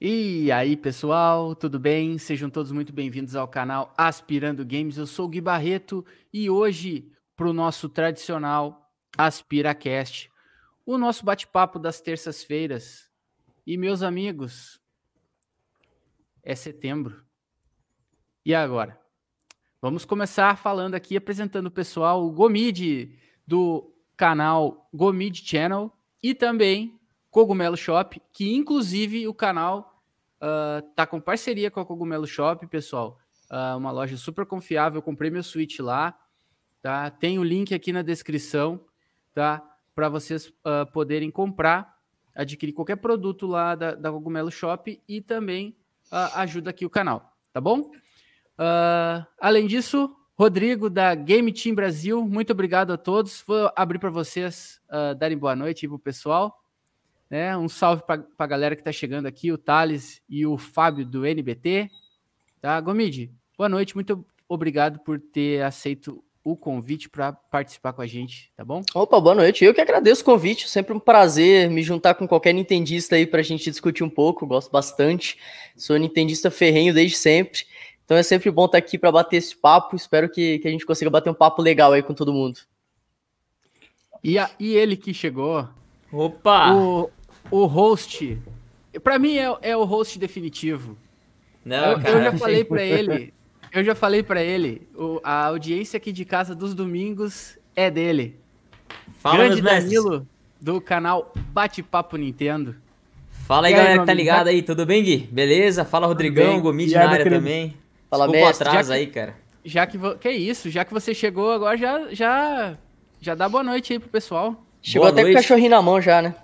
E aí, pessoal, tudo bem? Sejam todos muito bem-vindos ao canal Aspirando Games. Eu sou o Gui Barreto e hoje, para o nosso tradicional AspiraCast, o nosso bate-papo das terças-feiras. E, meus amigos, é setembro. E agora? Vamos começar falando aqui, apresentando o pessoal, o Gomid, do canal Gomid Channel, e também Cogumelo Shop, que inclusive o canal uh, tá com parceria com a Cogumelo Shop, pessoal. Uh, uma loja super confiável. Eu comprei meu Switch lá, tá? Tem o link aqui na descrição, tá? Para vocês uh, poderem comprar, adquirir qualquer produto lá da, da Cogumelo Shop e também ajuda aqui o canal, tá bom? além disso, Rodrigo da Game Team Brasil, muito obrigado a todos. Vou abrir para vocês darem boa noite para o pessoal. Né? Um salve para a galera que está chegando aqui, o Thales e o Fábio do NBT. Tá? Gomide, boa noite, muito obrigado por ter aceito o convite para participar com a gente, tá bom? Opa, boa noite. Eu que agradeço o convite, sempre um prazer me juntar com qualquer nintendista aí para a gente discutir um pouco, gosto bastante. Sou nintendista ferrenho desde sempre, então é sempre bom estar aqui para bater esse papo. Espero que, que a gente consiga bater um papo legal aí com todo mundo. E, a, e ele que chegou. Opa! O, o host. Para mim é, é, o host definitivo. Não, eu, cara, eu já falei para ele. Eu já falei para ele. O, a audiência aqui de casa dos domingos é dele. Fala, Grande Danilo do canal Bate Papo Nintendo. Fala aí, aí galera que tá ligado aí, tudo bem, Gui? Beleza? Fala, Rodrigão, Gomid na área também. Fala, Desculpa mestre. atrás aí, cara. Já que, que isso, já que você chegou agora, já, já, já dá boa noite aí pro pessoal. Chegou boa até noite. com o cachorrinho na mão já, né?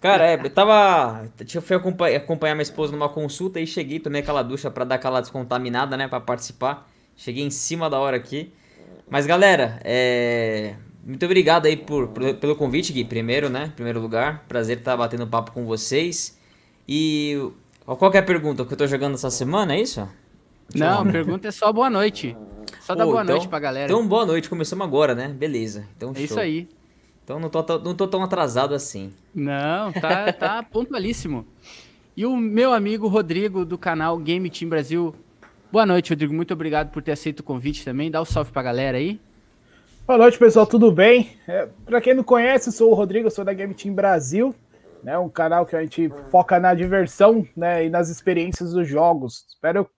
Cara, é, eu tava. Eu fui acompanhar, acompanhar minha esposa numa consulta e cheguei, tomei aquela ducha para dar aquela descontaminada, né? para participar. Cheguei em cima da hora aqui. Mas galera, é. Muito obrigado aí por, por, pelo convite, Gui, primeiro, né? Primeiro lugar. Prazer estar batendo papo com vocês. E. Qual que é a pergunta? O que eu tô jogando essa semana, é isso? Não, a pergunta é só boa noite. Só dá boa então, noite pra galera. Então, boa noite, começamos agora, né? Beleza. Então, é show. isso aí. Então não tô, não tô tão atrasado assim. Não, tá, tá pontualíssimo. E o meu amigo Rodrigo, do canal Game Team Brasil. Boa noite, Rodrigo. Muito obrigado por ter aceito o convite também. Dá um salve pra galera aí. Boa noite, pessoal. Tudo bem? É, pra quem não conhece, sou o Rodrigo, sou da Game Team Brasil. Né, um canal que a gente foca na diversão né, e nas experiências dos jogos. Espero.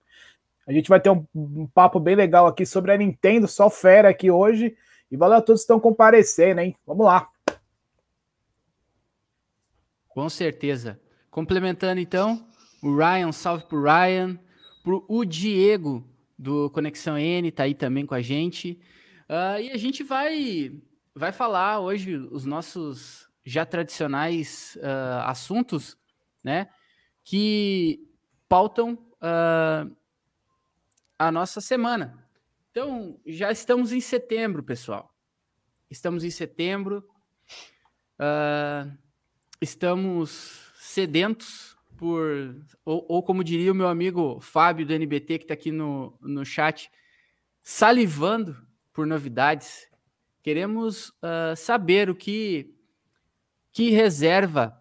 A gente vai ter um, um papo bem legal aqui sobre a Nintendo, só fera aqui hoje. E valeu a todos que estão comparecendo, hein? Vamos lá. Com certeza. Complementando então, o Ryan, salve pro Ryan, pro o Diego do Conexão N, tá aí também com a gente. Uh, e a gente vai vai falar hoje os nossos já tradicionais uh, assuntos, né? Que pautam uh, a nossa semana. Então, já estamos em setembro, pessoal. Estamos em setembro. Uh, estamos sedentos por. Ou, ou, como diria o meu amigo Fábio do NBT, que está aqui no, no chat, salivando por novidades. Queremos uh, saber o que, que reserva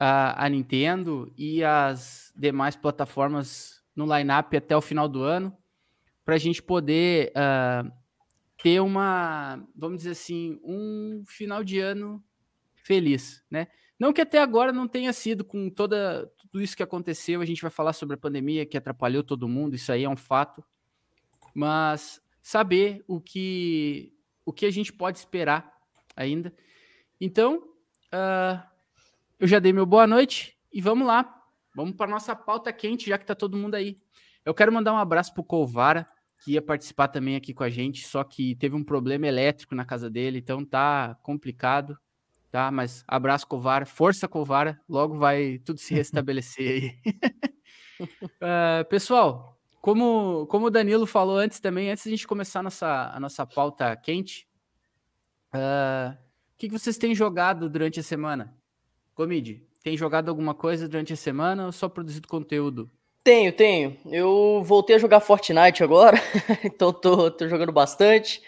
a, a Nintendo e as demais plataformas no line-up até o final do ano para a gente poder uh, ter uma, vamos dizer assim, um final de ano feliz, né? Não que até agora não tenha sido com toda tudo isso que aconteceu, a gente vai falar sobre a pandemia que atrapalhou todo mundo, isso aí é um fato, mas saber o que o que a gente pode esperar ainda. Então, uh, eu já dei meu boa noite e vamos lá, vamos para nossa pauta quente, já que está todo mundo aí. Eu quero mandar um abraço pro Colvara, que ia participar também aqui com a gente, só que teve um problema elétrico na casa dele, então tá complicado, tá? Mas abraço, Covara, força, Covara, logo vai tudo se restabelecer aí. uh, pessoal, como, como o Danilo falou antes também, antes de a gente começar a nossa, a nossa pauta quente, uh, o que, que vocês têm jogado durante a semana? Comide, tem jogado alguma coisa durante a semana ou só produzido conteúdo? Tenho, tenho. Eu voltei a jogar Fortnite agora, então tô, tô jogando bastante.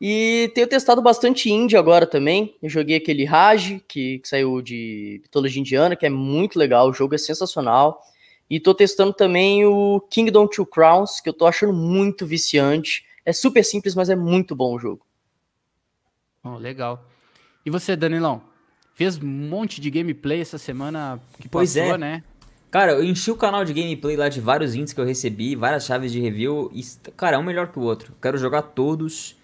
E tenho testado bastante indie agora também. Eu joguei aquele Raj, que, que saiu de mitologia indiana, que é muito legal, o jogo é sensacional. E tô testando também o Kingdom Two Crowns, que eu tô achando muito viciante. É super simples, mas é muito bom o jogo. Oh, legal. E você, Danilão? Fez um monte de gameplay essa semana que pois passou, é. né? Cara, eu enchi o canal de gameplay lá de vários índices que eu recebi, várias chaves de review. E, cara, é um melhor que o outro. Quero jogar todos.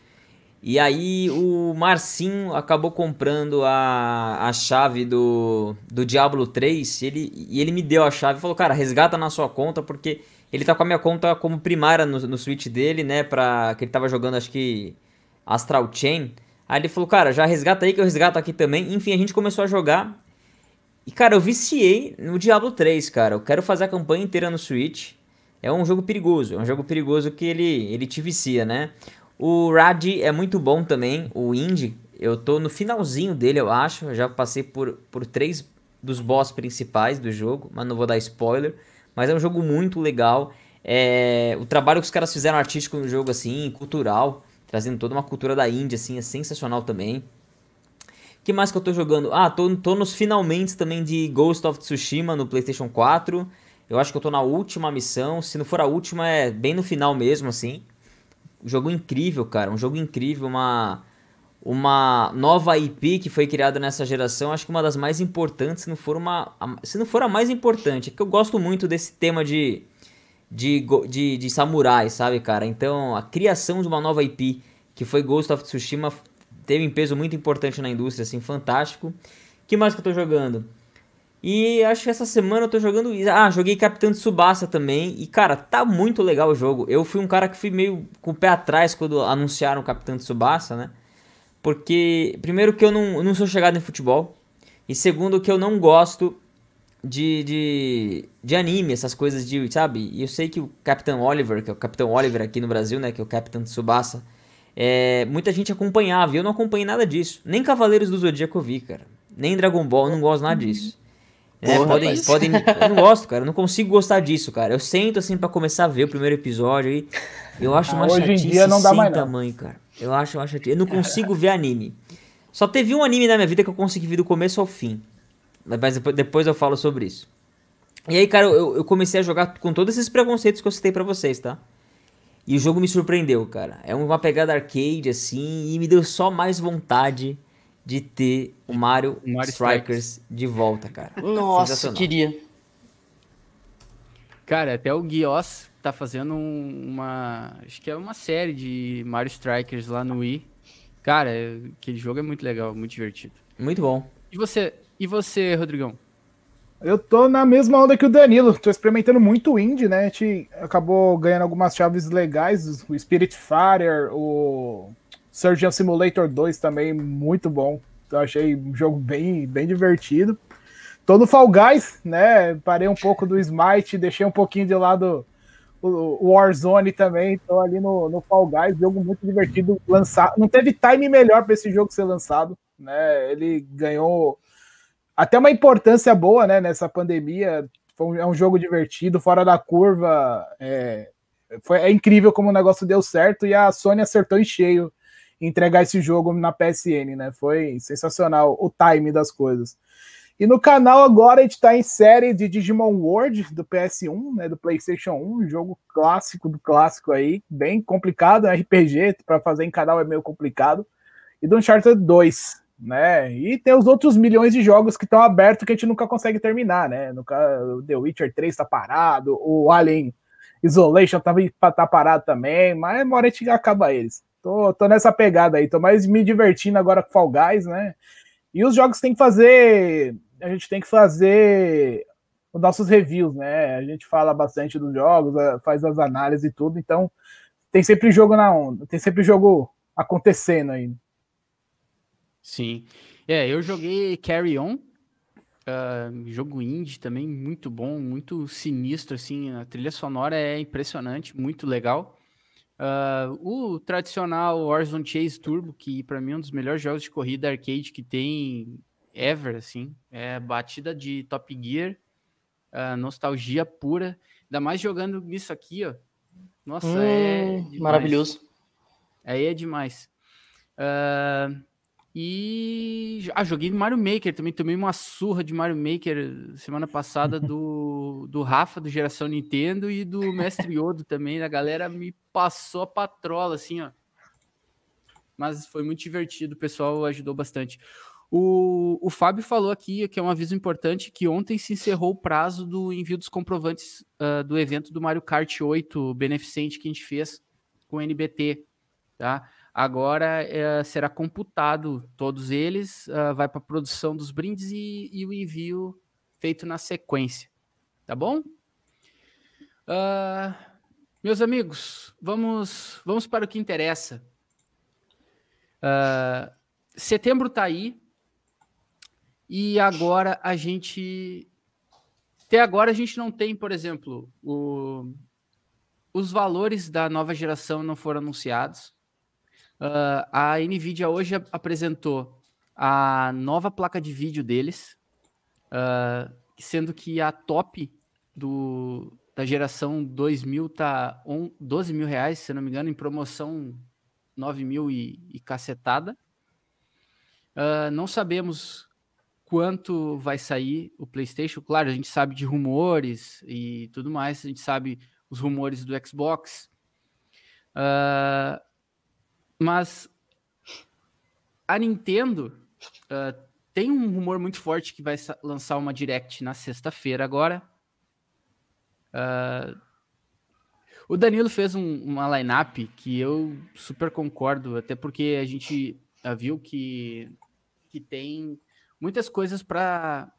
E aí o Marcinho acabou comprando a, a chave do, do Diablo 3 e ele, e ele me deu a chave e falou, cara, resgata na sua conta, porque ele tá com a minha conta como primária no, no Switch dele, né? Pra, que ele tava jogando, acho que Astral Chain. Aí ele falou, cara, já resgata aí que eu resgato aqui também. Enfim, a gente começou a jogar. E, cara, eu viciei no Diablo 3, cara. Eu quero fazer a campanha inteira no Switch. É um jogo perigoso, é um jogo perigoso que ele, ele te vicia, né? O Rad é muito bom também, o Indie. Eu tô no finalzinho dele, eu acho. Eu já passei por, por três dos boss principais do jogo, mas não vou dar spoiler. Mas é um jogo muito legal. É, o trabalho que os caras fizeram artístico no jogo, assim, cultural, trazendo toda uma cultura da Índia, assim, é sensacional também. Que mais que eu tô jogando? Ah, tô, tô nos finalmente também de Ghost of Tsushima no PlayStation 4. Eu acho que eu tô na última missão. Se não for a última, é bem no final mesmo, assim. Um jogo incrível, cara. Um jogo incrível, uma uma nova IP que foi criada nessa geração, acho que uma das mais importantes, se não for uma, se não for a mais importante, é que eu gosto muito desse tema de de, de, de samurai, sabe, cara? Então, a criação de uma nova IP, que foi Ghost of Tsushima, teve um peso muito importante na indústria, assim, fantástico. que mais que eu tô jogando? E acho que essa semana eu tô jogando. Ah, joguei Capitão Tsubasa também. E, cara, tá muito legal o jogo. Eu fui um cara que fui meio com o pé atrás quando anunciaram Capitão Tsubasa, né? Porque, primeiro, que eu não, eu não sou chegado em futebol. E segundo, que eu não gosto de, de, de anime, essas coisas de, sabe? E eu sei que o Capitão Oliver, que é o Capitão Oliver aqui no Brasil, né? Que é o Capitão Tsubasa. É, muita gente acompanhava e eu não acompanhei nada disso. Nem Cavaleiros do Zodíaco eu vi, cara. Nem Dragon Ball, eu não gosto nada disso. É, Porra, podem, mas- podem, eu não gosto, cara. Eu não consigo gostar disso, cara. Eu sento assim pra começar a ver o primeiro episódio aí. Eu acho uma Ah, hoje em dia não dá sem mais, não. tamanho, cara. Eu acho uma chatice. Eu não consigo ver anime. Só teve um anime na minha vida que eu consegui ver do começo ao fim. Mas depois- depois eu falo sobre isso. E aí, cara, eu, eu comecei a jogar com todos esses preconceitos que eu citei pra vocês, tá? E o jogo me surpreendeu, cara. É uma pegada arcade, assim, e me deu só mais vontade de ter o Mario, Mario Strikers de volta, cara. Nossa, queria. Cara, até o Guios tá fazendo um- uma. Acho que é uma série de Mario Strikers lá no Wii. Cara, aquele jogo é muito legal, muito divertido. Muito bom. E você, e você, Rodrigão? Eu tô na mesma onda que o Danilo, tô experimentando muito indie, né? A gente acabou ganhando algumas chaves legais, o Spirit Fighter, o Surgeon Simulator 2 também, muito bom. Eu achei um jogo bem, bem divertido. Tô no Fall Guys, né? Parei um pouco do Smite, deixei um pouquinho de lado o Warzone também. Tô ali no, no Fall Guys, jogo muito divertido. Lançar, não teve time melhor para esse jogo ser lançado, né? Ele ganhou até uma importância boa, né, nessa pandemia. Foi um- é um jogo divertido, fora da curva. É, foi, é incrível como o negócio deu certo e a Sony acertou em cheio entregar esse jogo na PSN, né? Foi sensacional o time das coisas. E no canal agora a gente tá em série de Digimon World do PS1, né, do PlayStation 1, um jogo clássico do clássico aí, bem complicado, RPG para fazer em canal é meio complicado. E do Uncharted 2, né? E tem os outros milhões de jogos que estão abertos que a gente nunca consegue terminar, né? O The Witcher 3 tá parado, o Alien Isolation tá, tá parado também, mas uma hora a gente acaba eles. Tô, tô nessa pegada aí, tô mais me divertindo agora com Fall Guys, né? E os jogos tem que fazer. A gente tem que fazer os nossos reviews, né? A gente fala bastante dos jogos, faz as análises e tudo, então tem sempre jogo na onda, tem sempre jogo acontecendo aí. Sim. É, eu joguei Carry On, ah, jogo indie também, muito bom, muito sinistro, assim, a trilha sonora é impressionante, muito legal. Ah, o tradicional Warzone Chase Turbo, que pra mim é um dos melhores jogos de corrida arcade que tem ever, assim, é batida de Top Gear, ah, nostalgia pura, ainda mais jogando isso aqui, ó. Nossa, é Hum, demais. maravilhoso. Aí é demais. Ah, E ah, joguei Mario Maker também. Tomei uma surra de Mario Maker semana passada do, do Rafa, do Geração Nintendo, e do Mestre Yodo também. A galera me passou a patrola, assim, ó. Mas foi muito divertido, o pessoal ajudou bastante. O, o Fábio falou aqui, que é um aviso importante, que ontem se encerrou o prazo do envio dos comprovantes uh, do evento do Mario Kart 8 beneficente que a gente fez com o NBT, tá? Agora uh, será computado todos eles, uh, vai para a produção dos brindes e, e, o envio feito na sequência, tá bom? meus amigos, vamos, vamos para o que interessa. setembro está aí, e agora a gente. Até agora a gente não tem, por exemplo, o... os valores da nova geração não foram anunciados. Uh, a Nvidia hoje apresentou a nova placa de vídeo deles, uh, sendo que a top do, da geração 2000 tá on, 12 mil reais, se não me engano, em promoção 9 mil e, e cacetada. Uh, não sabemos quanto vai sair o PlayStation. Claro, a gente sabe de rumores e tudo mais, a gente sabe os rumores do Xbox. Uh, mas a Nintendo uh, tem um rumor muito forte que vai lançar uma Direct na sexta-feira agora. Uh, o Danilo fez um, uma lineup que eu super concordo, até porque a gente viu que, que tem muitas coisas para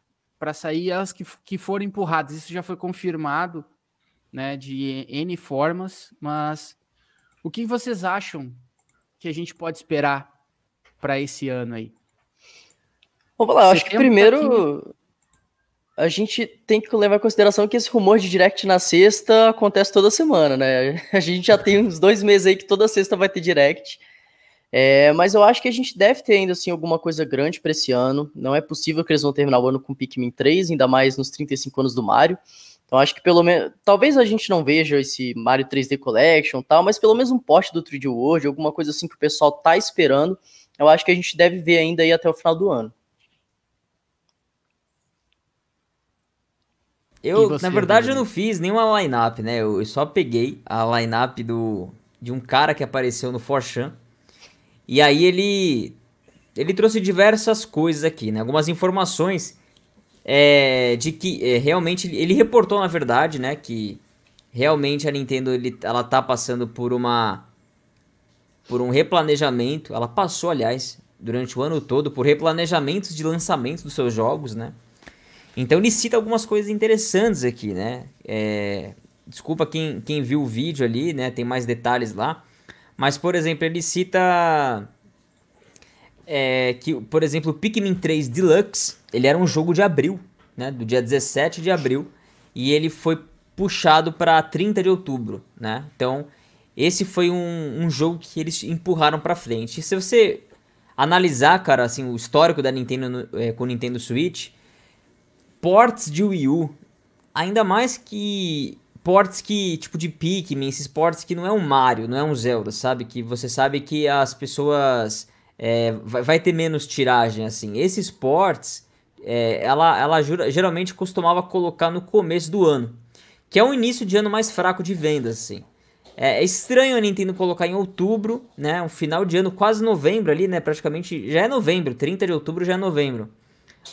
sair, elas que, que foram empurradas. Isso já foi confirmado, né, de N formas, mas o que vocês acham que a gente pode esperar para esse ano aí? Vamos lá, eu acho que primeiro a gente tem que levar em consideração que esse rumor de direct na sexta acontece toda semana, né? A gente já tem uns dois meses aí que toda sexta vai ter direct. É, mas eu acho que a gente deve ter ainda assim alguma coisa grande para esse ano. Não é possível que eles vão terminar o ano com Pikmin 3, ainda mais nos 35 anos do Mario. Então acho que pelo menos, talvez a gente não veja esse Mario 3D Collection tal, mas pelo menos um post do 3D World, alguma coisa assim que o pessoal tá esperando. Eu acho que a gente deve ver ainda aí até o final do ano. Eu, você, na verdade, eu não fiz nenhuma line-up, né? Eu, só peguei a line-up do, de um cara que apareceu no Forchan e aí ele ele trouxe diversas coisas aqui, né? Algumas informações é, de que é, realmente ele reportou na verdade, né, que realmente a Nintendo ele, ela tá passando por uma por um replanejamento. Ela passou, aliás, durante o ano todo por replanejamentos de lançamento dos seus jogos, né? Então ele cita algumas coisas interessantes aqui, né? É, desculpa quem, quem viu o vídeo ali, né? Tem mais detalhes lá. Mas, por exemplo, ele cita é, que, por exemplo, o Pikmin 3 Deluxe, ele era um jogo de abril, né, do dia 17 de abril, e ele foi puxado para 30 de outubro, né? Então, esse foi um, um jogo que eles empurraram para frente. E se você analisar, cara, assim, o histórico da Nintendo é, com o Nintendo Switch, ports de Wii U, ainda mais que ports que, tipo de Pikmin, esses ports que não é um Mario, não é um Zelda, sabe? Que você sabe que as pessoas. É, vai, vai, ter menos tiragem, assim. Esses ports, é, ela, ela jura, geralmente costumava colocar no começo do ano, que é um início de ano mais fraco de vendas, assim. É, é estranho a Nintendo colocar em outubro, né? Um final de ano, quase novembro ali, né? Praticamente já é novembro, 30 de outubro já é novembro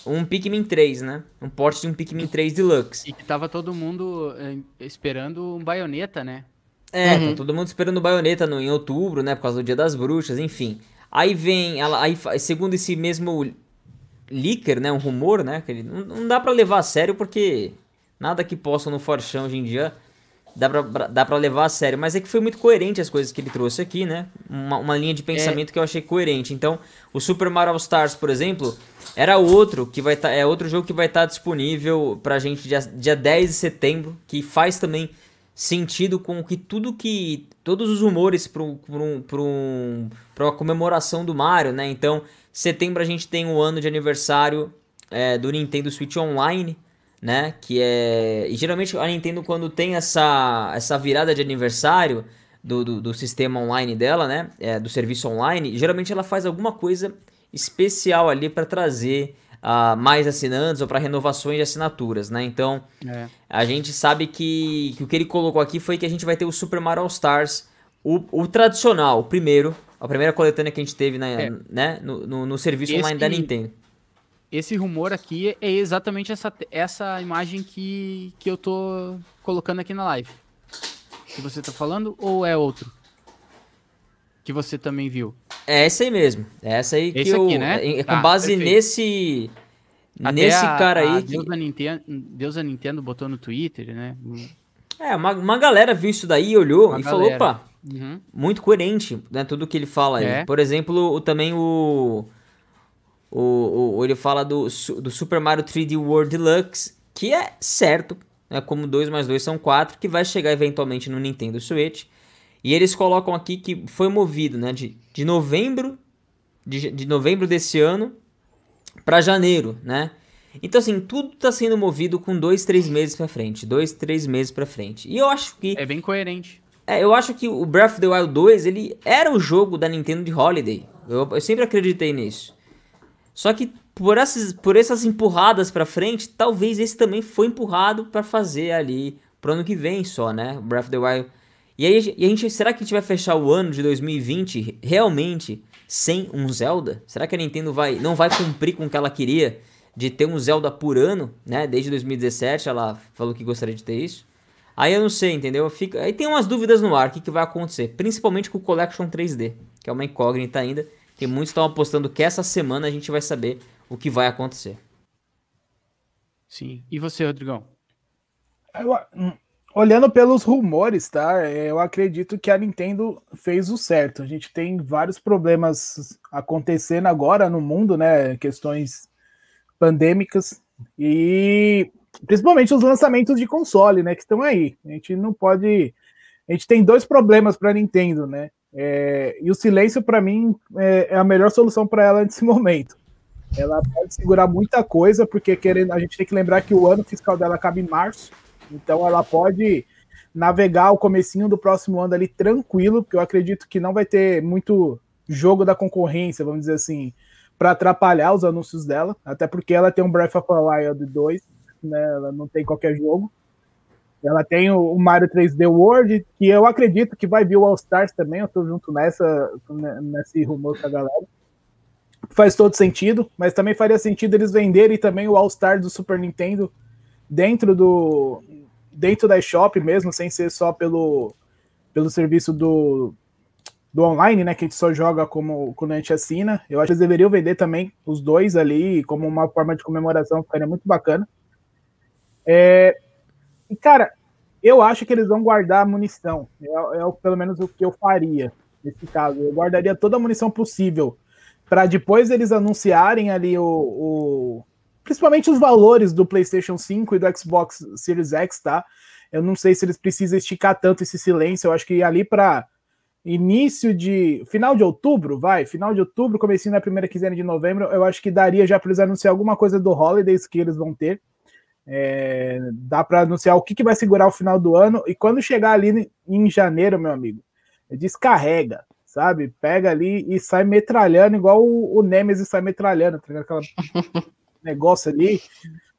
um Pikmin 3, né? Um porte de um Pikmin 3 Deluxe. E que tava todo mundo eh, esperando um baioneta, né? É, uhum. tá todo mundo esperando baioneta no, em outubro, né? Por causa do Dia das Bruxas, enfim. Aí vem, ela, aí, segundo esse mesmo leaker, né? Um rumor, né? Que ele, não, não dá para levar a sério porque nada que possa no Forchão hoje em dia dá pra, dá pra levar a sério. Mas é que foi muito coerente as coisas que ele trouxe aqui, né? Uma, uma linha de pensamento é. que eu achei coerente. Então, o Super Mario Stars, por exemplo, era outro que vai. Tá, é outro jogo que vai estar tá disponível pra gente dia, dia 10 de setembro, que faz também sentido com que tudo que. Todos os rumores para um, um, uma comemoração do Mario, né? Então, setembro a gente tem o ano de aniversário é, do Nintendo Switch Online, né? Que é. E geralmente a Nintendo, quando tem essa, essa virada de aniversário do, do, do sistema online dela, né? É, do serviço online, geralmente ela faz alguma coisa especial ali para trazer uh, mais assinantes ou para renovações de assinaturas, né? Então, é. a gente sabe que, que, o que ele colocou aqui foi que a gente vai ter o Super Mario All Stars, o, o tradicional, o primeiro, a primeira coletânea que a gente teve na, é. né, no, no, no serviço Esse, online da Nintendo. Esse rumor aqui é exatamente essa, essa imagem que, que eu tô colocando aqui na live. Que você tá falando ou é outro? Que você também viu? É essa aí mesmo. É essa aí Esse que eu. Aqui, né? É, com tá, base perfeito. nesse. Até nesse a, cara aí. A Deus, que... da Nintendo, Deus da Nintendo botou no Twitter, né? É, uma, uma galera viu isso daí, olhou uma e galera. falou: opa, uhum. muito coerente, né? Tudo que ele fala aí. É. Por exemplo, o, também o, o, o. Ele fala do, do Super Mario 3D World Deluxe, que é certo, né? Como 2 mais 2 são 4, que vai chegar eventualmente no Nintendo Switch. E eles colocam aqui que foi movido, né, de, de novembro de, de novembro desse ano para janeiro, né? Então assim, tudo está sendo movido com dois, três meses para frente, dois, três meses para frente. E eu acho que é bem coerente. É, eu acho que o Breath of the Wild 2, ele era o jogo da Nintendo de Holiday. Eu, eu sempre acreditei nisso. Só que por essas, por essas empurradas para frente, talvez esse também foi empurrado para fazer ali pro ano que vem só, né? Breath of the Wild e aí, e a gente, será que a gente vai fechar o ano de 2020 realmente sem um Zelda? Será que a Nintendo vai, não vai cumprir com o que ela queria de ter um Zelda por ano, né? Desde 2017 ela falou que gostaria de ter isso. Aí eu não sei, entendeu? Fica, aí tem umas dúvidas no ar, o que, que vai acontecer? Principalmente com o Collection 3D, que é uma incógnita ainda, que muitos estão apostando que essa semana a gente vai saber o que vai acontecer. Sim. E você, Rodrigão? Eu, hum, Olhando pelos rumores, tá? É, eu acredito que a Nintendo fez o certo. A gente tem vários problemas acontecendo agora no mundo, né? Questões pandêmicas e principalmente os lançamentos de console, né? Que estão aí. A gente não pode. A gente tem dois problemas para a Nintendo, né? É... e o silêncio, para mim, é... é, a melhor solução para ela nesse momento. Ela pode segurar muita coisa, porque querendo, a gente tem que lembrar que o ano fiscal dela acaba em março. Então ela pode navegar o comecinho do próximo ano ali tranquilo, porque eu acredito que não vai ter muito jogo da concorrência, vamos dizer assim, para atrapalhar os anúncios dela, até porque ela tem um Breath of the Wild 2, né? Ela não tem qualquer jogo. Ela tem o Mario 3D World, que eu acredito que vai vir o All Stars também, eu tô junto nessa nesse rumor com a galera. Faz todo sentido, mas também faria sentido eles venderem também o All Stars do Super Nintendo dentro do dentro da shop mesmo, sem ser só pelo, pelo serviço do, do online, né? Que a gente só joga como quando a gente assina. Eu acho que eles deveriam vender também os dois ali como uma forma de comemoração, ficaria muito bacana. É, e, cara, eu acho que eles vão guardar a munição. É, é pelo menos o que eu faria nesse caso. Eu guardaria toda a munição possível para depois eles anunciarem ali o, o, principalmente os valores do PlayStation 5 e do Xbox Series X, tá? Eu não sei se eles precisam esticar tanto esse silêncio. Eu acho que ali para início de final de outubro, vai, final de outubro, comecinho na primeira quinzena de novembro, eu acho que daria já para eles anunciar alguma coisa do Holidays que eles vão ter. É, dá para anunciar o que, que vai segurar o final do ano e quando chegar ali em janeiro, meu amigo, descarrega, sabe? Pega ali e sai metralhando igual o, o Nemesis sai metralhando, tá aquela negócio ali,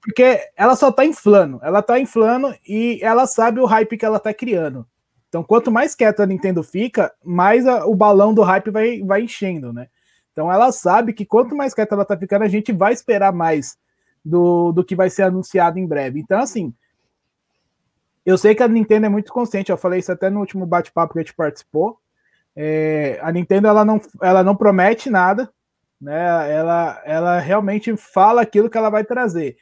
porque ela só tá inflando, ela tá inflando e ela sabe o hype que ela tá criando. Então, quanto mais quieta a Nintendo fica, mais a, o balão do hype vai, vai enchendo, né? Então, ela sabe que quanto mais quieta ela tá ficando, a gente vai esperar mais do, do que vai ser anunciado em breve. Então, assim, eu sei que a Nintendo é muito consciente, eu falei isso até no último bate-papo que a gente participou. É, a Nintendo ela não, ela não promete nada, né? Ela, ela realmente fala aquilo que ela vai trazer.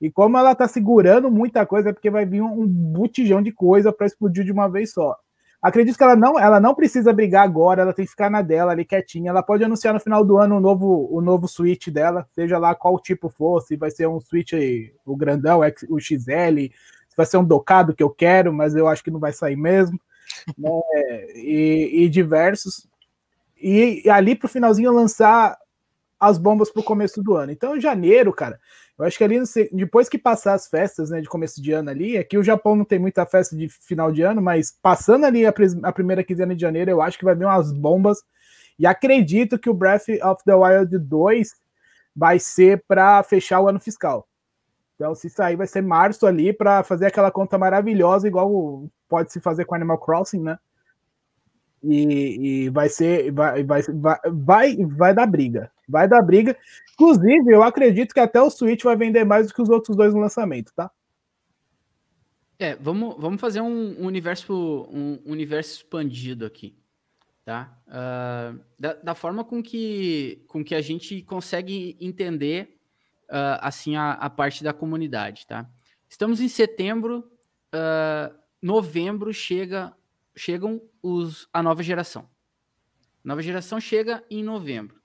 E como ela está segurando muita coisa, é porque vai vir um, um botijão de coisa para explodir de uma vez só. Acredito que ela não, ela não precisa brigar agora, ela tem que ficar na dela ali quietinha. Ela pode anunciar no final do ano o novo, o novo Switch dela, seja lá qual tipo for, se vai ser um Switch o grandão, o XL, se vai ser um docado que eu quero, mas eu acho que não vai sair mesmo. né? e, e diversos. E, e ali pro finalzinho lançar as bombas para o começo do ano. Então, janeiro, cara, eu acho que ali, depois que passar as festas né, de começo de ano ali, aqui o Japão não tem muita festa de final de ano, mas passando ali a, a primeira quinzena de janeiro, eu acho que vai vir umas bombas. E acredito que o Breath of the Wild 2 vai ser para fechar o ano fiscal. Então, se sair, vai ser março ali para fazer aquela conta maravilhosa, igual pode se fazer com Animal Crossing, né? E, e, vai ser, vai, vai, vai, vai, vai dar briga. Vai dar briga. Inclusive, eu acredito que até o Switch vai vender mais do que os outros dois no lançamento, tá? É, vamos, vamos fazer um, universo, um universo expandido aqui, tá? Uh, da, da, forma com que, com que a gente consegue entender, uh, assim, a, a, parte da comunidade, tá? Estamos em setembro, uh, novembro chega chegam os, a nova geração. Nova geração chega em novembro.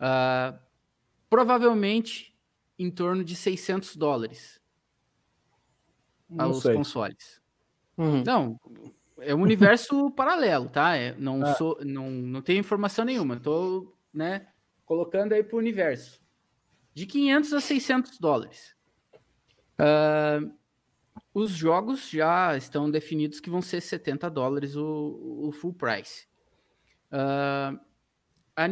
Uh, provavelmente em torno de 600 dólares não aos sei. consoles. Uhum. Não, é um universo paralelo, tá? É, não, Ah. sou, não, não tenho informação nenhuma. Estou né, colocando aí para o universo. De 500 a 600 dólares. Ah, os jogos já estão definidos que vão ser 70 dólares o, o full price. Ah, a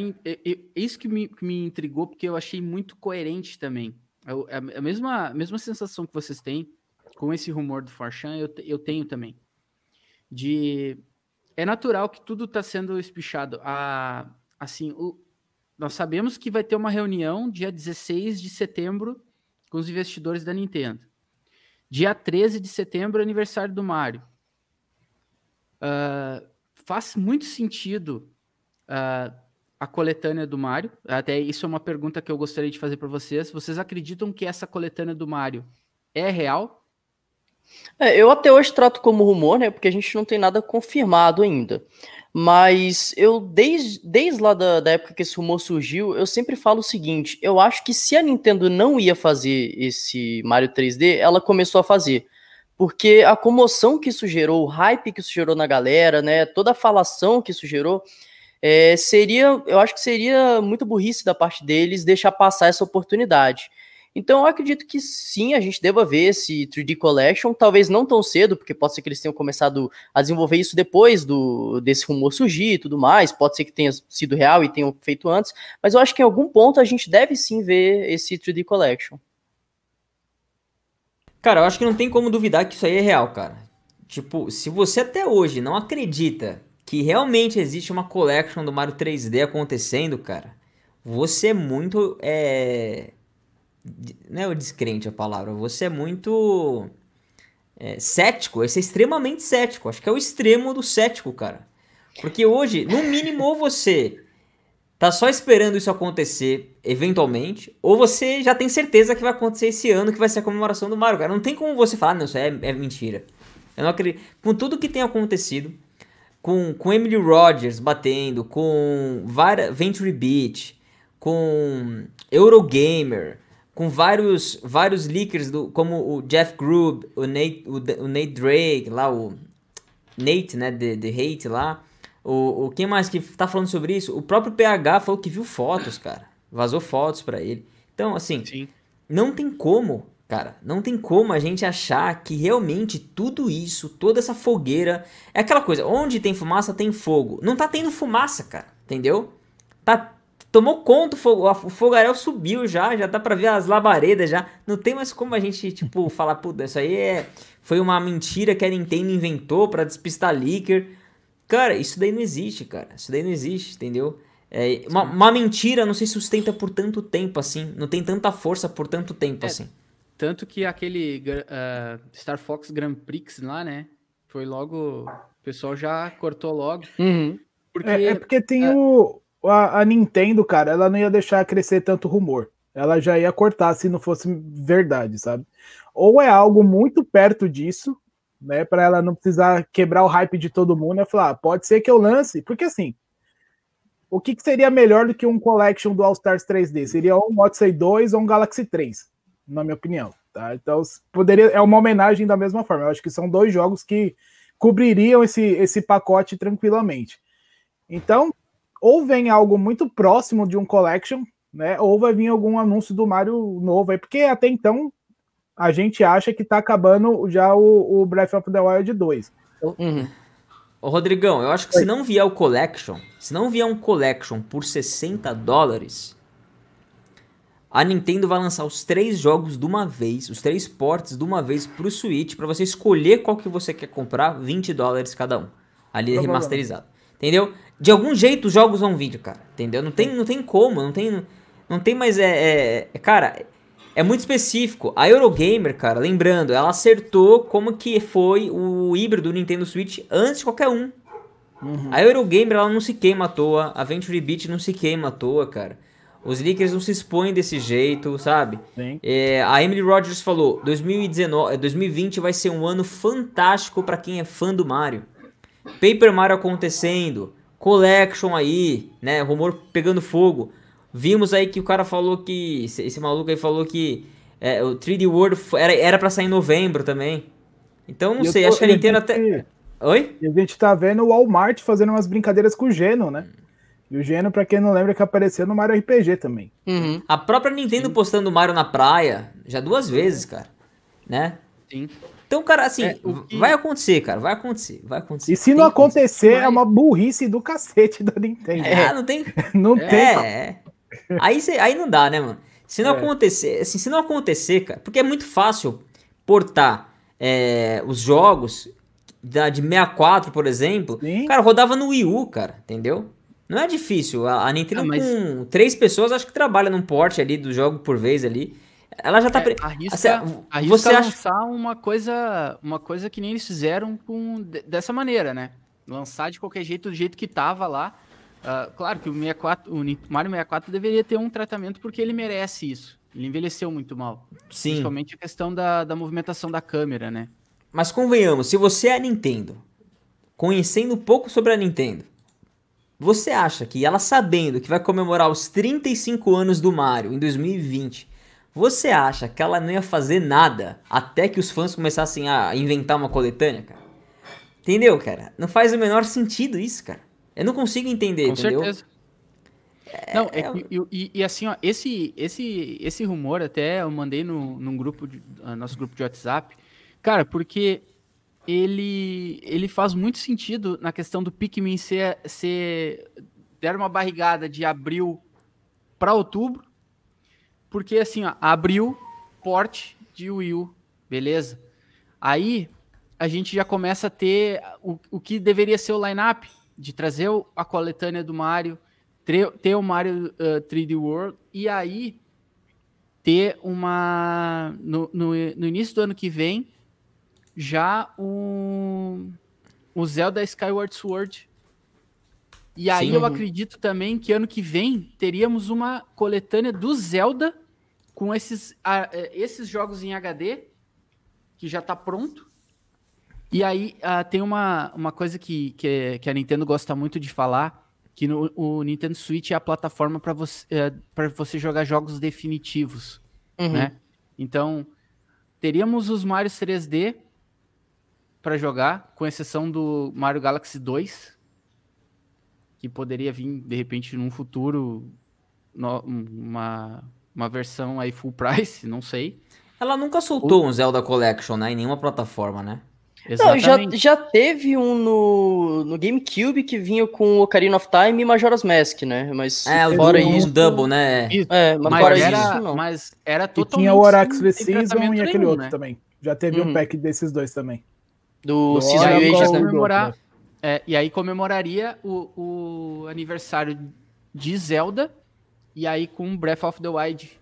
isso que me, que me intrigou, porque eu achei muito coerente também. Eu- é a, a mesma, a mesma sensação que vocês têm com esse rumor do Forchan, eu, eu tenho também. De é natural que tudo está sendo espichado. A, assim, o- nós sabemos que vai ter uma reunião dia 16 de setembro com os investidores da Nintendo. Dia 13 de setembro, aniversário do Mario. Ah, faz muito sentido ah, a coletânea do Mario. Até isso é uma pergunta que eu gostaria de fazer para vocês. Vocês acreditam que essa coletânea do Mario é real? É, eu até hoje trato como rumor, né? Porque a gente não tem nada confirmado ainda. Mas eu, desde, desde lá da, da época que esse rumor surgiu, eu sempre falo o seguinte: eu acho que se a Nintendo não ia fazer esse Mario 3D, ela começou a fazer. Porque a comoção que isso gerou, o hype que isso gerou na galera, né? Toda a falação que isso gerou, é, seria, eu acho que seria muito burrice da parte deles deixar passar essa oportunidade. Então eu acredito que sim, a gente deva ver esse 3D Collection, talvez não tão cedo, porque pode ser que eles tenham começado a desenvolver isso depois do desse rumor surgir e tudo mais, pode ser que tenha sido real e tenham feito antes, mas eu acho que em algum ponto a gente deve sim ver esse 3D Collection. Cara, eu acho que não tem como duvidar que isso aí é real, cara. Tipo, se você até hoje não acredita que realmente existe uma collection do Mario 3D acontecendo, cara, você é muito. É... Não é o descrente a palavra, você é muito. é, cético, você é extremamente cético. Acho que é o extremo do cético, cara. Porque hoje, no mínimo, ou você tá só esperando isso acontecer eventualmente, ou você já tem certeza que vai acontecer esse ano, que vai ser a comemoração do Mario, cara. Não tem como você falar, não, isso é, é mentira. Eu não acredito. Com tudo que tem acontecido, com, com Emily Rogers batendo, com várias, Venture Beat, com Eurogamer, com vários, vários leakers, do, como o Jeff Grubb, o Nate, o, o Nate Drake, lá o Nate, né, de, de Hate lá. O, o quem mais que tá falando sobre isso? O próprio PH falou que viu fotos, cara. Vazou fotos pra ele. Então, assim, Sim. não tem como, cara, não tem como a gente achar que realmente tudo isso, toda essa fogueira, é aquela coisa, onde tem fumaça tem fogo. Não tá tendo fumaça, cara, entendeu? Tá tomou conta o fogaréu subiu já, já dá pra ver as labaredas já. Não tem mais como a gente, tipo, falar, puta, isso aí é foi uma mentira que a Nintendo inventou pra despistar leaker. Cara, isso daí não existe, cara. Isso daí não existe, entendeu? É, uma, uma mentira não se sustenta por tanto tempo assim. Não tem tanta força por tanto tempo É, assim. Tanto que aquele ah, Star Fox Grand Prix lá, né? Foi logo. O pessoal já cortou logo. Porque. É, é porque tem o. A, a Nintendo, cara, ela não ia deixar crescer tanto rumor. Ela já ia cortar se não fosse verdade, sabe? Ou é algo muito perto disso, né? Pra ela não precisar quebrar o hype de todo mundo e falar, ah, pode ser que eu lance. Porque assim, o que, que seria melhor do que um collection do All Stars 3D? Seria um Odyssey 2 ou um Galaxy 3, na minha opinião. Tá? Então, poderia, é uma homenagem da mesma forma. Eu acho que são dois jogos que cobririam esse, esse pacote tranquilamente. Então, ou vem algo muito próximo de um collection, né? Ou vai vir algum anúncio do Mario novo aí, porque até então a gente acha que tá acabando já o, o Breath of the Wild 2. Uhum. Ô, Rodrigão, eu acho que se não vier o Collection, se não vier um Collection por 60 dólares, a Nintendo vai lançar os três jogos de uma vez, os três ports de uma vez pro Switch, para você escolher qual que você quer comprar, 20 dólares cada um. Ali remasterizado. Entendeu? De algum jeito os jogos vão vir, cara. Entendeu? Não tem, não tem como, não tem, não tem mais. É, é, é, cara, é muito específico. A Eurogamer, cara, lembrando, ela acertou como que foi o híbrido do Nintendo Switch antes de qualquer um. Uhum. A Eurogamer, ela não se queima à toa. A Venture Beat não se queima à toa, cara. Os leakers não se expõem desse jeito, sabe? É, a Emily Rogers falou: 2019, 2020 vai ser um ano fantástico para quem é fã do Mario. Paper Mario acontecendo, Collection aí, né? Rumor pegando fogo. Vimos aí que o cara falou que. Esse maluco aí falou que é, o 3D World era, era pra sair em novembro também. Então, não sei, tô, acho que a Nintendo até. Oi? E a gente tá vendo o Walmart fazendo umas brincadeiras com o Geno, né? E o Geno, pra quem não lembra, que apareceu no Mario RPG também. Uhum. A própria Nintendo Sim. postando o Mario na praia, já duas vezes, cara. Né? Sim. Então, cara, assim, é, que... vai acontecer, cara, vai acontecer, vai acontecer. E se não acontecer, é uma burrice do cacete da Nintendo. É, não tem. não é, tem. É. Aí, cê, aí não dá, né, mano? Se não é. acontecer, assim, se não acontecer, cara, porque é muito fácil portar é, os jogos da, de 64, por exemplo. Sim. Cara, rodava no Wii U, cara, entendeu? Não é difícil. A, a Nintendo ah, mas... com três pessoas, acho que trabalha num porte ali do jogo por vez ali. Ela já tá. É, arrisca, assim, arrisca você lançar acha... uma coisa. Uma coisa que nem eles fizeram com, dessa maneira, né? Lançar de qualquer jeito, do jeito que tava lá. Uh, claro que o, 64, o Mario 64 deveria ter um tratamento porque ele merece isso. Ele envelheceu muito mal. Sim. Principalmente a questão da, da movimentação da câmera, né? Mas convenhamos, se você é a Nintendo, conhecendo um pouco sobre a Nintendo, você acha que ela sabendo que vai comemorar os 35 anos do Mario em 2020, você acha que ela não ia fazer nada até que os fãs começassem a inventar uma coletânea, cara? Entendeu, cara? Não faz o menor sentido isso, cara. Eu não consigo entender, Com entendeu? certeza. É, não, é, é... E, e, assim, ó, esse, esse, esse rumor até eu mandei no, num grupo, de, uh, nosso grupo de WhatsApp, cara, porque ele, ele faz muito sentido na questão do Pikmin ser, ser der uma barrigada de abril para outubro, porque assim, ó, abril, porte de Wii U, beleza? Aí a gente já começa a ter o, o que deveria ser o line-up, de trazer a coletânea do Mario, ter o Mario uh, 3D World, e aí ter uma. No, no, no, início do ano que vem, já o, o Zelda Skyward Sword. E aí Sim. eu acredito também que ano que vem teríamos uma coletânea do Zelda com esses, uh, esses jogos em HD, que já está pronto. E aí uh, tem uma, uma coisa que, que, que, a Nintendo gosta muito de falar, que no, o Nintendo Switch é a plataforma para você, uh, você jogar jogos definitivos, uhum. né? Então, teríamos os Mario 3D para jogar, com exceção do Mario Galaxy 2, que poderia vir, de repente, num futuro, no, uma, uma versão aí full price, não sei. Ela nunca soltou o... um Zelda Collection, né? Em nenhuma plataforma, né? Não, já, já teve um no, no GameCube que vinha com Ocarina of Time e Majora's Mask, né? Mas é, fora um, isso. Um double, né? É, mas, mas fora era, isso, não. Mas era totalmente. E tinha o Orax The Season e aquele nenhum, outro né? também. Já teve um uhum. pack desses dois também. Do, Season Ages, né? Comemorar, é, e aí comemoraria o, o aniversário de Zelda e aí com Breath of the Wild.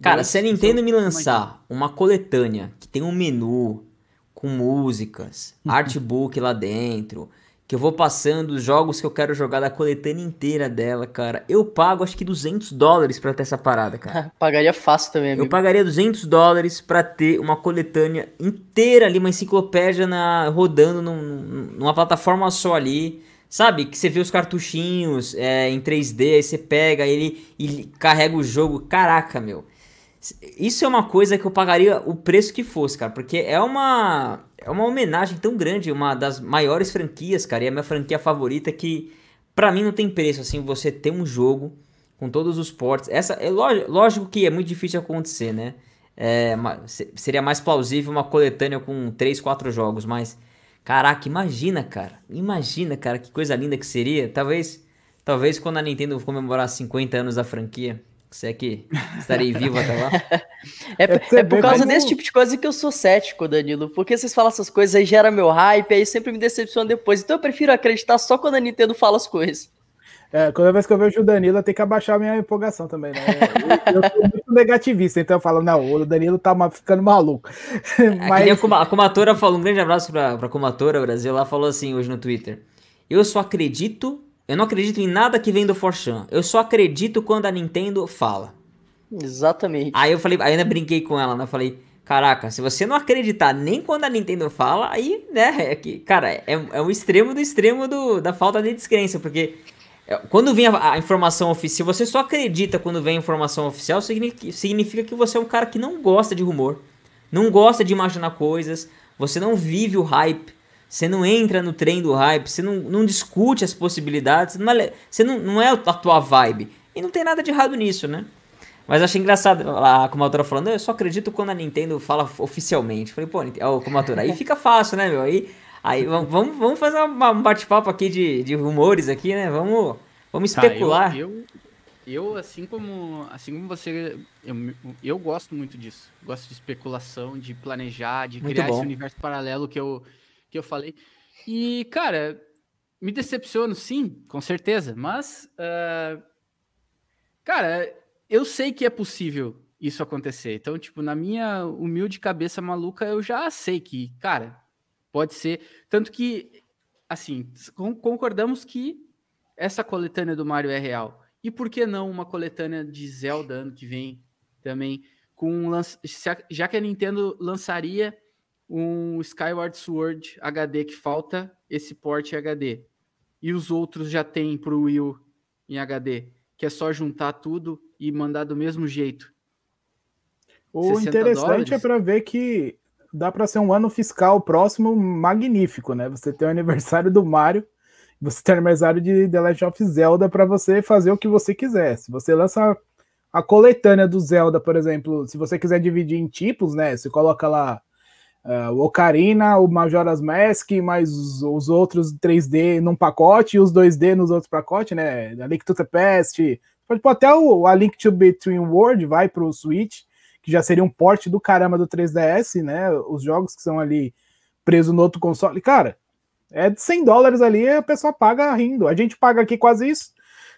Cara, se a Nintendo me lançar uma coletânea que tem um menu, com músicas, uhum. artbook lá dentro, que eu vou passando os jogos que eu quero jogar da coletânea inteira dela, cara. Eu pago acho que 200 dólares pra ter essa parada, cara. pagaria fácil também, amigo. Eu pagaria 200 dólares pra ter uma coletânea inteira ali, uma enciclopédia na, rodando num, numa plataforma só ali. Sabe? Que você vê os cartuchinhos é, em 3D, aí você pega ele e carrega o jogo. Caraca, meu. Isso é uma coisa que eu pagaria o preço que fosse, cara, porque é uma é uma homenagem tão grande, uma das maiores franquias, cara, e é a minha franquia favorita que para mim não tem preço assim você ter um jogo com todos os ports. Essa é lógico, lógico que é muito difícil acontecer, né? É, seria mais plausível uma coletânea com 3, 4 jogos, mas Caraca, imagina, cara. Imagina, cara, que coisa linda que seria. Talvez, talvez quando a Nintendo comemorar 50 anos da franquia, se é que estarei vivo até lá. É, é, é por causa como... desse tipo de coisa que eu sou cético, Danilo. Porque vocês falam essas coisas aí, gera meu hype, aí sempre me decepciona depois. Então eu prefiro acreditar só quando a Nintendo fala as coisas. É, toda vez que eu vejo o Danilo, eu tenho que abaixar a minha empolgação também, né? Eu, eu sou muito negativista, então eu falo, não, o Danilo tá ficando maluco. Mas... A, Comatora falou, um grande abraço pra, pra Comatora Brasil, ela falou assim hoje no Twitter. Eu só acredito, eu não acredito em nada que vem do Forchan. Eu só acredito quando a Nintendo fala. Exatamente. Aí eu falei, aí ainda brinquei com ela, né? Eu falei, caraca, se você não acreditar nem quando a Nintendo fala, aí, né, é que, cara, é, é um extremo do extremo do, da falta de descrença, porque é, quando vem a, a, informação oficial, você só acredita quando vem a informação oficial, significa, significa que você é um cara que não gosta de rumor, não gosta de imaginar coisas, você não vive o hype, você não entra no trem do hype, você não, não discute as possibilidades, não é, você não, não é a tua vibe. E não tem nada de errado nisso, né? Mas achei engraçado, a autora falando, eu só acredito quando a Nintendo fala oficialmente. Falei, pô, como autora, aí fica fácil, né, meu? Aí Aí vamos, vamos fazer um bate-papo aqui de, de rumores aqui, né? Vamos, vamos especular. Tá, eu, eu, eu, assim como assim como você, eu, eu gosto muito disso. Gosto de especulação, de planejar, de muito criar bom. esse universo paralelo que eu, que eu falei. E, cara, me decepciono, sim, com certeza. Mas, uh, cara, eu sei que é possível isso acontecer. Então, tipo, na minha humilde cabeça maluca, eu já sei que, cara, Pode ser. Tanto que, assim, concordamos que essa coletânea do Mario é real. E por que não uma coletânea de Zelda ano que vem também? Com já que a Nintendo lançaria um Skyward Sword HD que falta esse porte HD. E os outros já tem para o Wii U em HD, que é só juntar tudo e mandar do mesmo jeito. O interessante é dólares. é para ver que dá para ser um ano fiscal próximo magnífico, né? Você tem o aniversário do Mario, você tem o aniversário de The Legend of Zelda para você fazer o que você quiser. Se você lança a coletânea do Zelda, por exemplo, se você quiser dividir em tipos, né? Você coloca lá uh, o Ocarina, o Majora's Mask, mais os, os, outros 3D num pacote e os 2D nos outros pacotes, né? A Link to the Past, pode pôr até o A Link to Between World vai para o Switch que já seria um porte do caramba do 3DS, né? Os jogos que são ali presos no outro console. Cara, é de 100 dólares ali, a pessoa paga rindo. A gente paga aqui quase isso.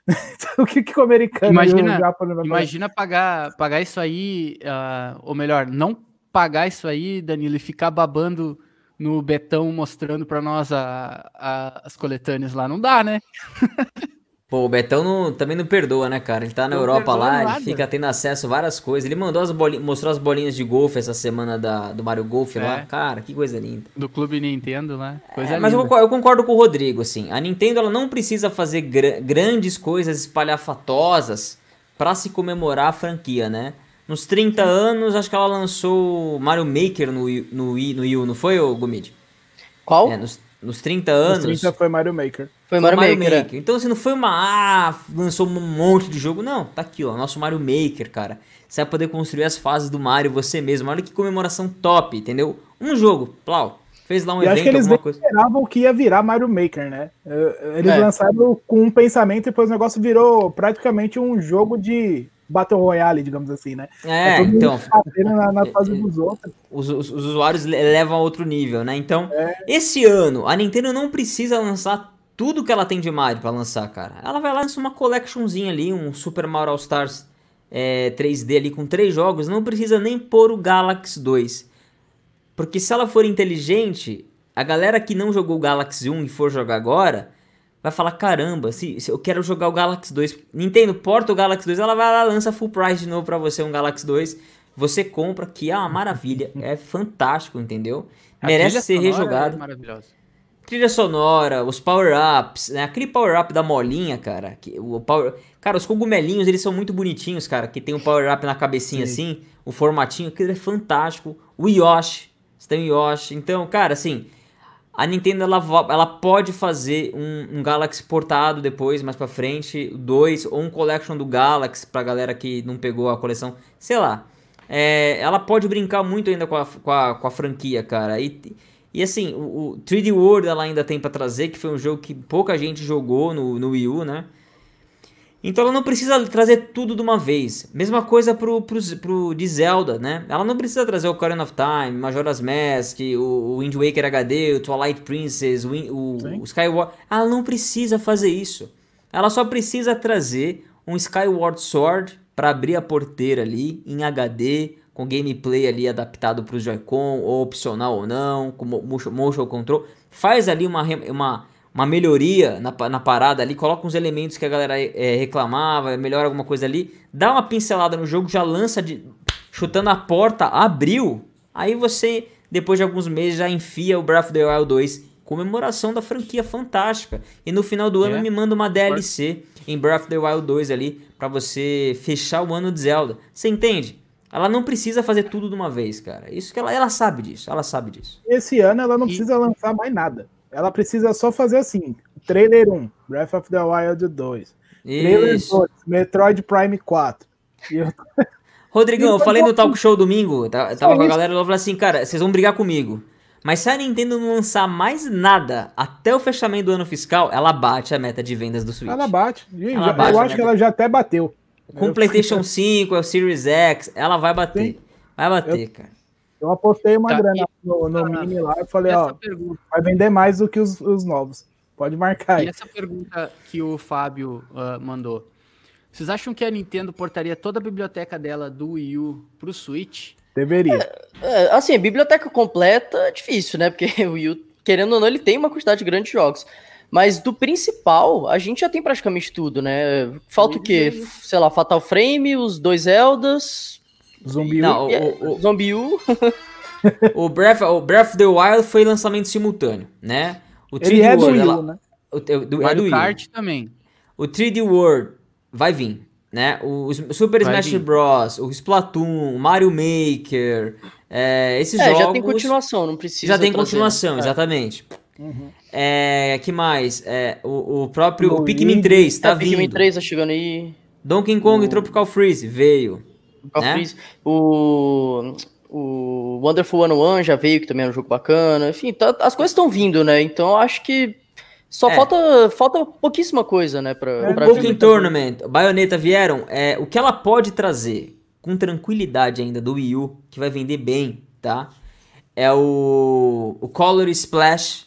o que, que o americano imagina, o imagina pagar, pagar isso aí, uh, ou melhor, não pagar isso aí, Danilo, e ficar babando no Betão mostrando para nós a, a, as coletâneas lá. Não dá, né? Pô, o Betão não, também não perdoa, né, cara? Ele tá na não Europa lá, nada. ele fica tendo acesso a várias coisas. Ele mandou as bolinhas, mostrou as bolinhas de golfe essa semana da, do Mario Golf é. lá. Cara, que coisa linda. Do Clube Nintendo, né? Coisa é, mas eu, eu, concordo com o Rodrigo, assim. A Nintendo ela não precisa fazer gr grandes coisas espalhafatosas para se comemorar a franquia, né? Nos 30 anos, acho que ela lançou Mario Maker no, no, Wii, no Wii U, não foi, Gomid? Qual? É, nos, nos 30 anos. Nos 30 foi Mario Maker. Foi, Mario, Mario Maker. Maker. Então, assim, não foi uma. Ah, lançou um monte de jogo. Não, tá aqui, ó. Nosso Mario Maker, cara. Você vai poder construir as fases do Mario você mesmo. Olha que comemoração top, entendeu? Um jogo, plau. Fez lá um e evento, acho que eles alguma coisa. esperavam que ia virar Mario Maker, né? Eles é. lançaram com um pensamento e depois o negócio virou praticamente um jogo de Battle Royale, digamos assim, né? É, é então. Na, na fase dos outros. Os, os, os, usuários levam a outro nível, né? Então, é. esse ano, a Nintendo não precisa lançar tudo que ela tem de Mario para lançar, cara. Ela vai lá lançar uma collectionzinha ali, um Super Mario All Stars é, 3D ali com três jogos. Não precisa nem pôr o Galaxy 2. Porque se ela for inteligente, a galera que não jogou o Galaxy 1 e for jogar agora vai falar: caramba, se, se, eu quero jogar o Galaxy 2, Nintendo porta o Galaxy 2, ela vai lá lança full price de novo para você um Galaxy 2, você compra, que é uma maravilha, é fantástico, entendeu? Merece ser é rejogado. É Trilha sonora, os power-ups, né? Aquele power-up da molinha, cara. Que, o power... Cara, os cogumelinhos, eles são muito bonitinhos, cara. Que tem um power-up na cabecinha Sim. assim, o formatinho, aquilo é fantástico. O Yoshi, você tem o Yoshi. Então, cara, assim, a Nintendo ela, ela pode fazer um, um Galaxy portado depois, mais pra frente, dois, ou um Collection do Galaxy pra galera que não pegou a coleção, sei lá. É, ela pode brincar muito ainda com a, com a, com a franquia, cara. E E assim, o, o 3D World ela ainda tem para trazer, que foi um jogo que pouca gente jogou no, no Wii U, né? Então ela não precisa trazer tudo de uma vez. Mesma coisa pro, pro, pro de Zelda, né? Ela não precisa trazer o Ocarina of Time, Majora's Mask, o, o Wind Waker HD, o Twilight Princess, o, o, o Skyward. Ela não precisa fazer isso. Ela só precisa trazer um Skyward Sword para abrir a porteira ali em HD, com gameplay ali adaptado para o Joy-Con, ou opcional ou não, com motion control. Faz ali uma, uma, uma melhoria na, na parada ali, coloca uns elementos que a galera é, reclamava, melhora alguma coisa ali, dá uma pincelada no jogo, já lança de chutando a porta, abriu. Aí você, depois de alguns meses, já enfia o Breath of the Wild 2 comemoração da franquia fantástica. E no final do ano é. me manda uma DLC em Breath of the Wild 2 ali para você fechar o ano de Zelda. Você entende? Ela não precisa fazer tudo de uma vez, cara. Isso que ela, ela sabe disso, ela sabe disso. Esse ano ela não e... precisa lançar mais nada. Ela precisa só fazer assim: trailer 1, Breath of the Wild 2. Trailer 2, Metroid Prime 4. Eu... Rodrigão, eu falei no talk show domingo, tava com a galera, ela falou assim, cara, vocês vão brigar comigo. Mas se a Nintendo não lançar mais nada até o fechamento do ano fiscal, ela bate a meta de vendas do Switch. Ela bate. Ela já, bate eu acho que ela já até bateu. Com o PlayStation 5, é o Series X, ela vai bater. Sim. Vai bater, eu, cara. Eu apostei uma tá, grana no, no mini lá e falei, ó, pergunta... vai vender mais do que os, os novos. Pode marcar aí. E essa pergunta que o Fábio uh, mandou. Vocês acham que a Nintendo portaria toda a biblioteca dela do Wii U pro Switch? Deveria. É, é, assim, biblioteca completa é difícil, né? Porque o Wii U, querendo ou não, ele tem uma quantidade grande de jogos. Mas do principal, a gente já tem praticamente tudo, né? Falta o quê? Sei lá, Fatal Frame, os dois Zeldas. Zombi não. O, o, Zombi U. o, Breath, o Breath of the Wild foi lançamento simultâneo, né? O 3D Ele é World, do Wii, ela, né? O, do, é do Kart também. O 3D World vai vir né? O Super Vai Smash vir. Bros, o Splatoon, o Mario Maker, é, esses é, jogos... já tem continuação, não precisa Já tem continuação, é. exatamente. Uhum. É, que mais? É, o, o próprio o Pikmin 3 tá é, vindo. Pikmin 3 tá chegando aí. Donkey Kong o... Tropical Freeze veio. Né? O... O Wonderful 101 já veio, que também é um jogo bacana. Enfim, tá, as coisas estão vindo, né? Então acho que só é. falta, falta pouquíssima coisa, né? Pra, é, pra Pokémon Tournament, Bayonetta vieram. É, o que ela pode trazer com tranquilidade ainda do Wii U, que vai vender bem, tá? É o, o Color Splash,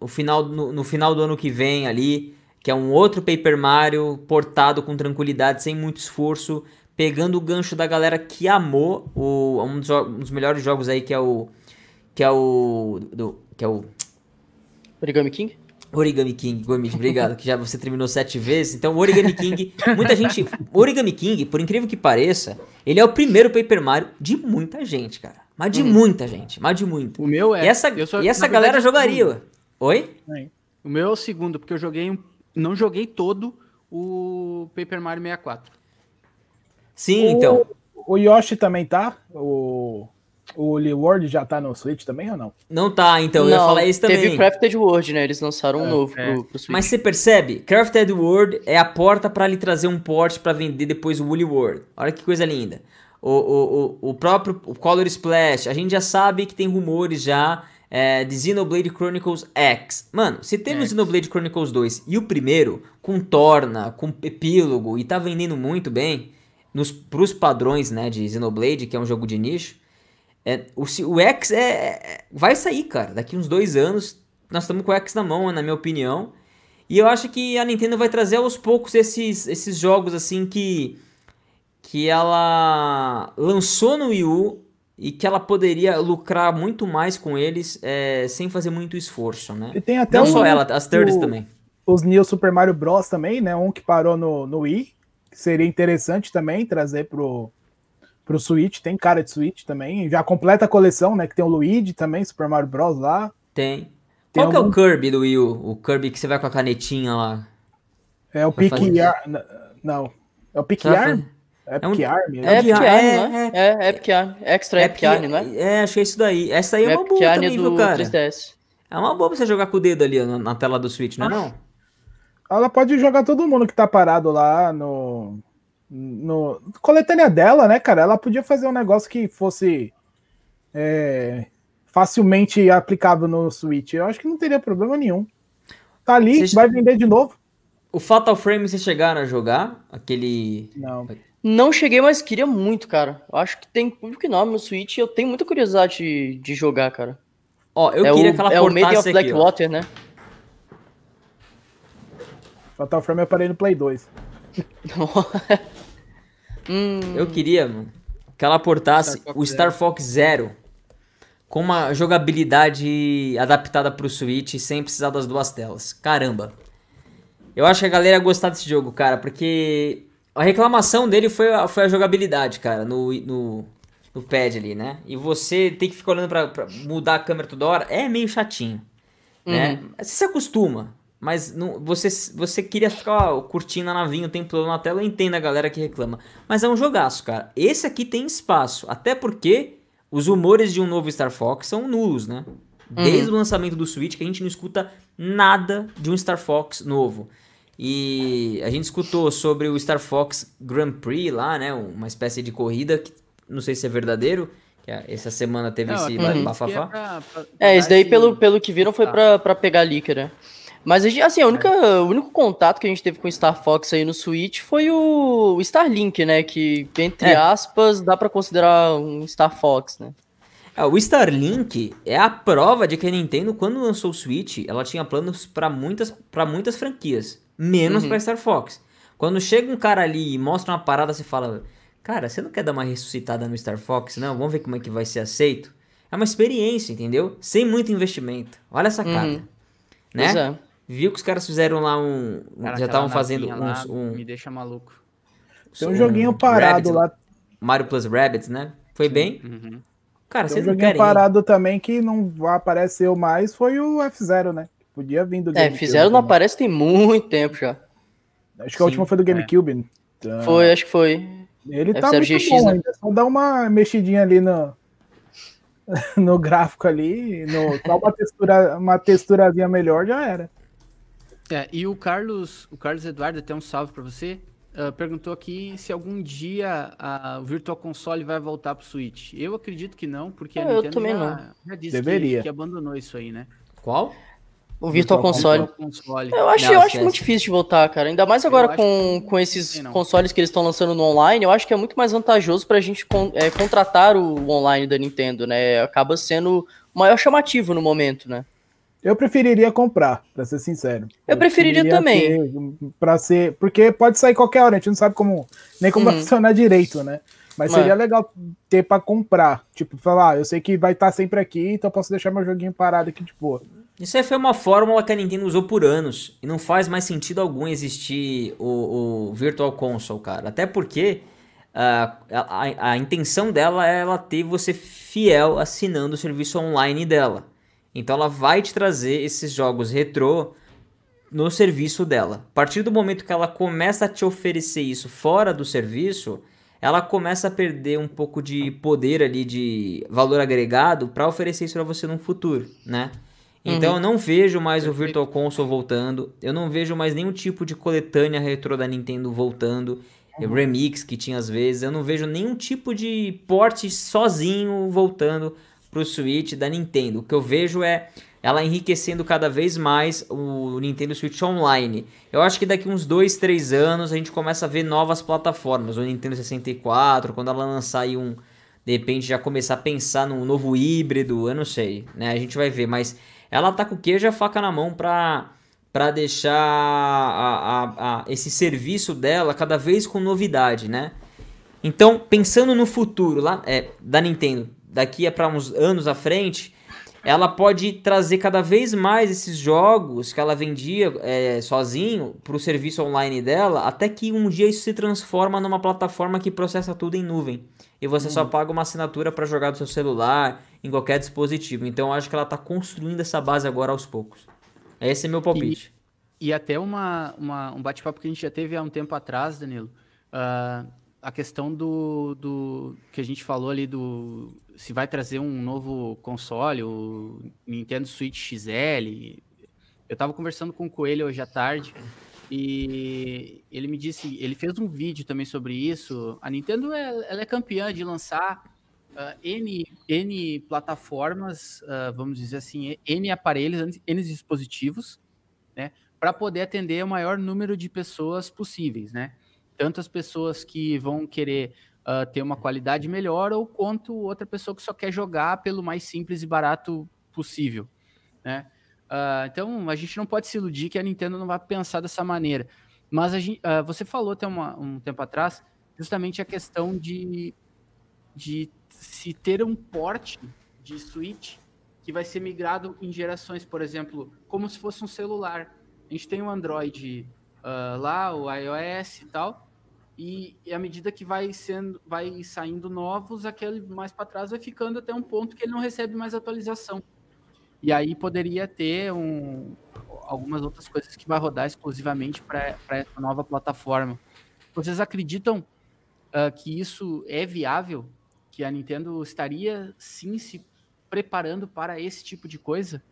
o final, no, no final do ano que vem ali, que é um outro Paper Mario portado com tranquilidade, sem muito esforço, pegando o gancho da galera que amou o, um, dos, um dos melhores jogos aí, que é o. Que é o. Do, que é o. Origami King? Origami King, Gomes, obrigado, que já você terminou sete vezes. Então, Origami King, muita gente. Origami King, por incrível que pareça, ele é o primeiro Paper Mario de muita gente, cara. Mas de hum. muita gente, mas de muita. O meu é. E essa, sou, e essa galera verdade, jogaria. Oi? É. O meu é o segundo, porque eu joguei. Não joguei todo o Paper Mario 64. Sim, o, então. O Yoshi também tá? O. O World já tá no Switch também ou não? Não tá, então, não, eu ia falar isso também. Teve Crafted World, né? Eles lançaram um é, novo é. Pro, pro, Switch. Mas você percebe? Crafted World é a porta para lhe trazer um port para vender depois o Woolly World. Olha que coisa linda. O, o, o, o próprio o Color Splash, a gente já sabe que tem rumores já é, de Xenoblade Chronicles X. Mano, se teve o Xenoblade Chronicles 2 e o primeiro, com Torna, com Epílogo, e tá vendendo muito bem, nos, pros padrões né, de Xenoblade, que é um jogo de nicho, é, o, o X é, é, vai sair, cara. Daqui uns dois anos, nós estamos com o X na mão, na minha opinião. E eu acho que a Nintendo vai trazer aos poucos esses, esses jogos assim que que ela lançou no Wii U e que ela poderia lucrar muito mais com eles é, sem fazer muito esforço, né? E tem até Não só ela, as thirds também. Os New Super Mario Bros também, né? Um que parou no, no Wii, que seria interessante também trazer pro, pro Switch, tem cara de Switch também. Já completa a coleção, né? Que tem o Luigi também, Super Mario Bros. lá. Tem. tem Qual algum... que é o Kirby do Wii U? O Kirby que você vai com a canetinha lá. É o Pick Arm. Não. É o Pick Arm? É Epic é um... Arm? É Epic Arm, é, é, é Epic Arm. Extra Epic, Arm, não é? É, achei isso daí. Essa aí é uma boa também, viu, cara? 3DS. É uma boa pra você jogar com o dedo ali na, na tela do Switch, não é não? Ela pode jogar todo mundo que tá parado lá no, no coletânea dela, né, cara? Ela podia fazer um negócio que fosse é, facilmente aplicável no Switch. Eu acho que não teria problema nenhum. Tá ali, Você- vai vender de novo? O Fatal Frame vocês chegaram a jogar? Aquele. Não. Não cheguei, mas queria muito, cara. Eu acho que tem público enorme no Switch e eu tenho muita curiosidade de, de jogar, cara. Ó, eu é queria o, que ela é o of aqui. Blackwater, né? Fatal Frame eu parei no Play 2. hum, Eu queria, mano, que ela portasse Star o Star Fox Zero com uma jogabilidade adaptada pro Switch sem precisar das duas telas. Caramba. Eu acho que a galera ia gostar desse jogo, cara, porque a reclamação dele foi a, foi a jogabilidade, cara, no, no, no pad ali, né? E você tem que ficar olhando pra, pra mudar a câmera toda hora, é meio chatinho, né? Você se acostuma, mas não, você, você queria ficar ó, curtindo a navinha o tempo todo na tela, eu entendo a galera que reclama. Mas é um jogaço, cara. Esse aqui tem espaço, até porque os rumores de um novo Star Fox são nulos, né? Desde o lançamento do Switch que a gente não escuta nada de um Star Fox novo. E a gente escutou sobre o Star Fox Grand Prix lá, né? Uma espécie de corrida que não sei se é verdadeiro, essa semana teve Não, esse que bafafá. é pra- pra- pra É, esse dar daí, pelo, pelo que viram, foi Tá. pra, pra pegar líquido, né? Mas, a gente- assim, a única, o único contato que a gente teve com o Star Fox aí no Switch foi o, Starlink, né? Que, entre É. aspas, dá pra considerar um Star Fox, né? É, o Starlink é a prova de que a Nintendo, quando lançou o Switch, ela tinha planos pra muitas, pra muitas franquias, menos pra Star Fox. Quando chega um cara ali e mostra uma parada, você fala: Cara, você não quer dar uma ressuscitada no Star Fox? Não, vamos ver como é que vai ser aceito. É uma experiência, entendeu? Sem muito investimento. Olha essa cara. Uhum. Né? Pois é. Viu que os caras fizeram lá um. Cara, já estavam fazendo uns, um, Me deixa maluco. Tem um joguinho parado Rabbids, lá. Mario Plus Rabbids, né? Foi bem. Uhum. Cara, Tem um vocês não joguinho querem. parado também que não apareceu mais, foi o F0, né? Podia vir do É, GameCube fizeram não também. aparece tem muito tempo já. Acho que a última foi do GameCube. Então, Foi, acho que foi. Ele tá F0 muito GX, bom né? ainda. Só dá uma mexidinha ali no, no gráfico ali, no, só uma, textura, uma texturazinha melhor já era. É, e o Carlos, o Carlos Eduardo, até um salve pra você, ah, perguntou aqui se algum dia a- o Virtual Console vai voltar pro Switch. Eu acredito que não, porque a É, eu Nintendo também já, não. já disse Deveria. Que, que abandonou isso aí, né? Qual? O Virtual Console. Virtual Console. Eu acho, Não, eu acho esquece. muito difícil de voltar, cara. Ainda mais agora com, que com esses consoles que eles estão lançando no online, eu acho que é muito mais vantajoso pra gente con- é, contratar o online da Nintendo, né? Acaba sendo o maior chamativo no momento, né? Eu preferiria comprar, pra ser sincero. Eu preferiria também. Pra ser, porque pode sair qualquer hora, a gente não sabe como nem como vai Uhum. funcionar direito, né? Mas É. seria legal ter pra comprar. Tipo, falar, ah, eu sei que vai estar sempre aqui, então eu posso deixar meu joguinho parado aqui de boa. Isso aí foi uma fórmula que a Nintendo usou por anos. E não faz mais sentido algum existir o, o Virtual Console, cara. Até porque a, a, a intenção dela é ela ter você fiel assinando o serviço online dela. Então ela vai te trazer esses jogos retrô no serviço dela. A partir do momento que ela começa a te oferecer isso fora do serviço, ela começa a perder um pouco de poder ali de valor agregado para oferecer isso para você no futuro, né? Então eu não vejo mais o Virtual Console voltando, eu não vejo mais nenhum tipo de coletânea retrô da Nintendo voltando, remix que tinha às vezes, eu não vejo nenhum tipo de porte sozinho voltando pro Switch da Nintendo. O que eu vejo é ela enriquecendo cada vez mais o Nintendo Switch Online. Eu acho que daqui uns 2, 3 anos a gente começa a ver novas plataformas. O Nintendo 64, quando ela lançar aí um. De repente já começar a pensar num novo híbrido, eu não sei, né? A gente vai ver, mas ela tá com o queijo e a faca na mão pra, pra deixar a- a- a- esse serviço dela cada vez com novidade, né? Então, pensando no futuro lá é, da Nintendo, daqui a para uns anos à frente, ela pode trazer cada vez mais esses jogos que ela vendia é, sozinho para o serviço online dela, até que um dia isso se transforma numa plataforma que processa tudo em nuvem. E você só paga uma assinatura para jogar do seu celular, em qualquer dispositivo. Então eu acho que ela está construindo essa base agora aos poucos. Esse é meu palpite. E até uma, uma- um bate-papo que a gente já teve há um tempo atrás, Danilo. ah, a questão do, do que a gente falou ali do se vai trazer um novo console, o Nintendo Switch XL. Eu tava conversando com o Coelho hoje à tarde e ele me disse, ele fez um vídeo também sobre isso. A Nintendo é- ela é campeã de lançar uh, N, N plataformas, uh, vamos dizer assim, N aparelhos, N dispositivos, né, para poder atender o maior número de pessoas possíveis, né? Tanto as pessoas que vão querer uh, ter uma qualidade melhor, ou quanto outra pessoa que só quer jogar pelo mais simples e barato possível, né? Uh, então, a gente não pode se iludir que a Nintendo não vai pensar dessa maneira. Mas gente, uh, você falou até uma, um tempo atrás justamente a questão de, de se ter um porte de Switch que vai ser migrado em gerações, por exemplo, como se fosse um celular. A gente tem o um Android uh, lá, o iOS e tal, e, e à medida que vai sendo, vai saindo novos, aquele mais para trás vai ficando até um ponto que ele não recebe mais atualização. E aí poderia ter um, algumas outras coisas que vai rodar exclusivamente para essa nova plataforma. Vocês acreditam uh, que isso é viável? Que a Nintendo estaria sim se preparando para esse tipo de coisa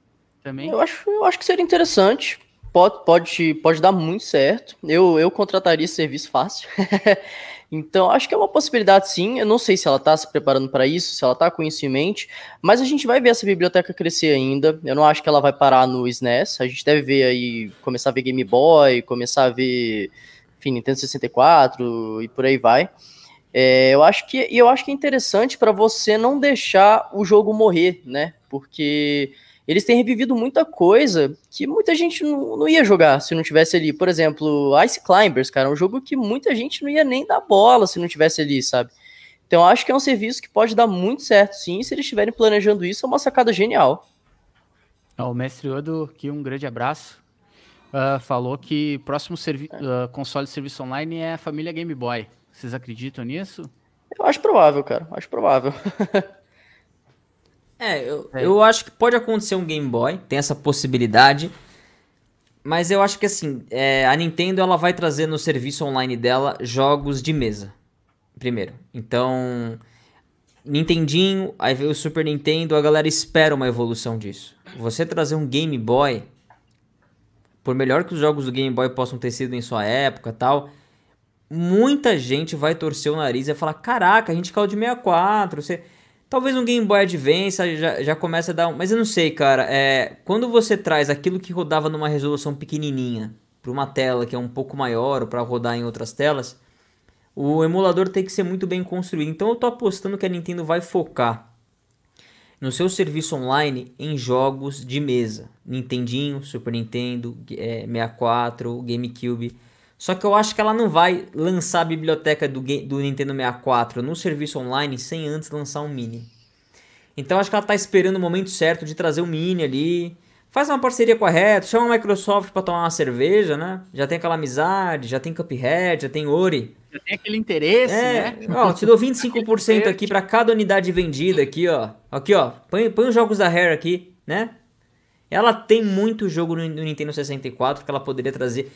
também? Eu acho, eu acho que seria interessante. Pode, pode, pode dar muito certo. Eu, eu contrataria esse serviço fácil. Então, acho que é uma possibilidade sim. Eu não sei se ela está se preparando para isso, se ela está com isso em mente, mas a gente vai ver essa biblioteca crescer ainda. Eu não acho que ela vai parar no SNES. A gente deve ver aí, começar a ver Game Boy, começar a ver, enfim, Nintendo 64 e por aí vai. É, eu acho que eu acho que é interessante para você não deixar o jogo morrer, né? Porque eles têm revivido muita coisa que muita gente não, não, ia jogar se não tivesse ali. Por exemplo, Ice Climbers, cara, é um jogo que muita gente não ia nem dar bola se não tivesse ali, sabe? Então acho que é um serviço que pode dar muito certo, sim. Se eles estiverem planejando isso, é uma sacada genial. O mestre Odo, que um grande abraço, uh, falou que o próximo uh, console de serviço online é a família Game Boy. Vocês acreditam nisso? Eu acho provável, cara. Acho provável. É, eu, é. eu acho que pode acontecer um Game Boy, tem essa possibilidade. Mas eu acho que assim, é, a Nintendo ela vai trazer no serviço online dela jogos de mesa. Primeiro. Então, Nintendinho, aí veio o Super Nintendo, a galera espera uma evolução disso. Você trazer um Game Boy, por melhor que os jogos do Game Boy possam ter sido em sua época tal, muita gente vai torcer o nariz e vai falar: Caraca, a gente caiu de 64, você. Talvez um Game Boy Advance já, já começa a dar um... Mas eu não sei, cara. É, quando você traz aquilo que rodava numa resolução pequenininha para uma tela que é um pouco maior ou para rodar em outras telas, o emulador tem que ser muito bem construído. Então eu tô apostando que a Nintendo vai focar no seu serviço online em jogos de mesa. Nintendinho, Super Nintendo, é, 64, GameCube. Só que eu acho que ela não vai lançar a biblioteca do, do Nintendo 64 no serviço online sem antes lançar um mini. Então acho que ela está esperando o momento certo de trazer o um mini ali. Faz uma parceria com a Retro, chama a Microsoft para tomar uma cerveja, né? Já tem aquela amizade, já tem Cuphead, já tem Ori. Já tem aquele interesse, é, né? Ó, te dou 25% aqui para cada unidade vendida aqui, ó. Aqui, ó. Põe, põe os jogos da Rare aqui, né? Ela tem muito jogo no, no Nintendo 64 que ela poderia trazer.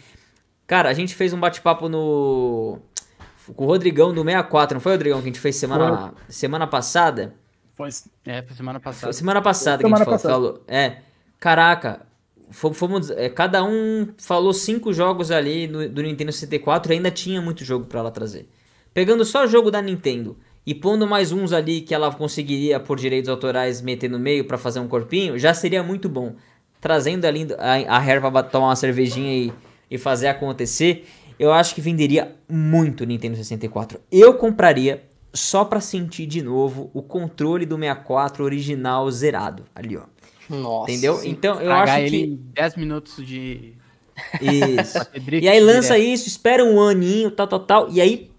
Cara, a gente fez um bate-papo no. Com o Rodrigão do 64, não foi, Rodrigão? Que a gente fez semana, semana passada? Foi. É, foi semana passada. Foi semana passada foi que a gente falou, falou. É. Caraca, fomos, é, cada um falou cinco jogos ali do, do Nintendo 64 e ainda tinha muito jogo para ela trazer. Pegando só o jogo da Nintendo e pondo mais uns ali que ela conseguiria por direitos autorais meter no meio para fazer um corpinho, já seria muito bom. Trazendo ali a, a pra tomar uma cervejinha e e fazer acontecer, eu acho que venderia muito Nintendo 64. Eu compraria só para sentir de novo o controle do 64 original zerado. Ali, ó. Nossa. Entendeu? Então eu acho ele que. Em 10 minutos de. Isso. e aí lança direto. isso, espera um aninho, tal, tal, tal. E aí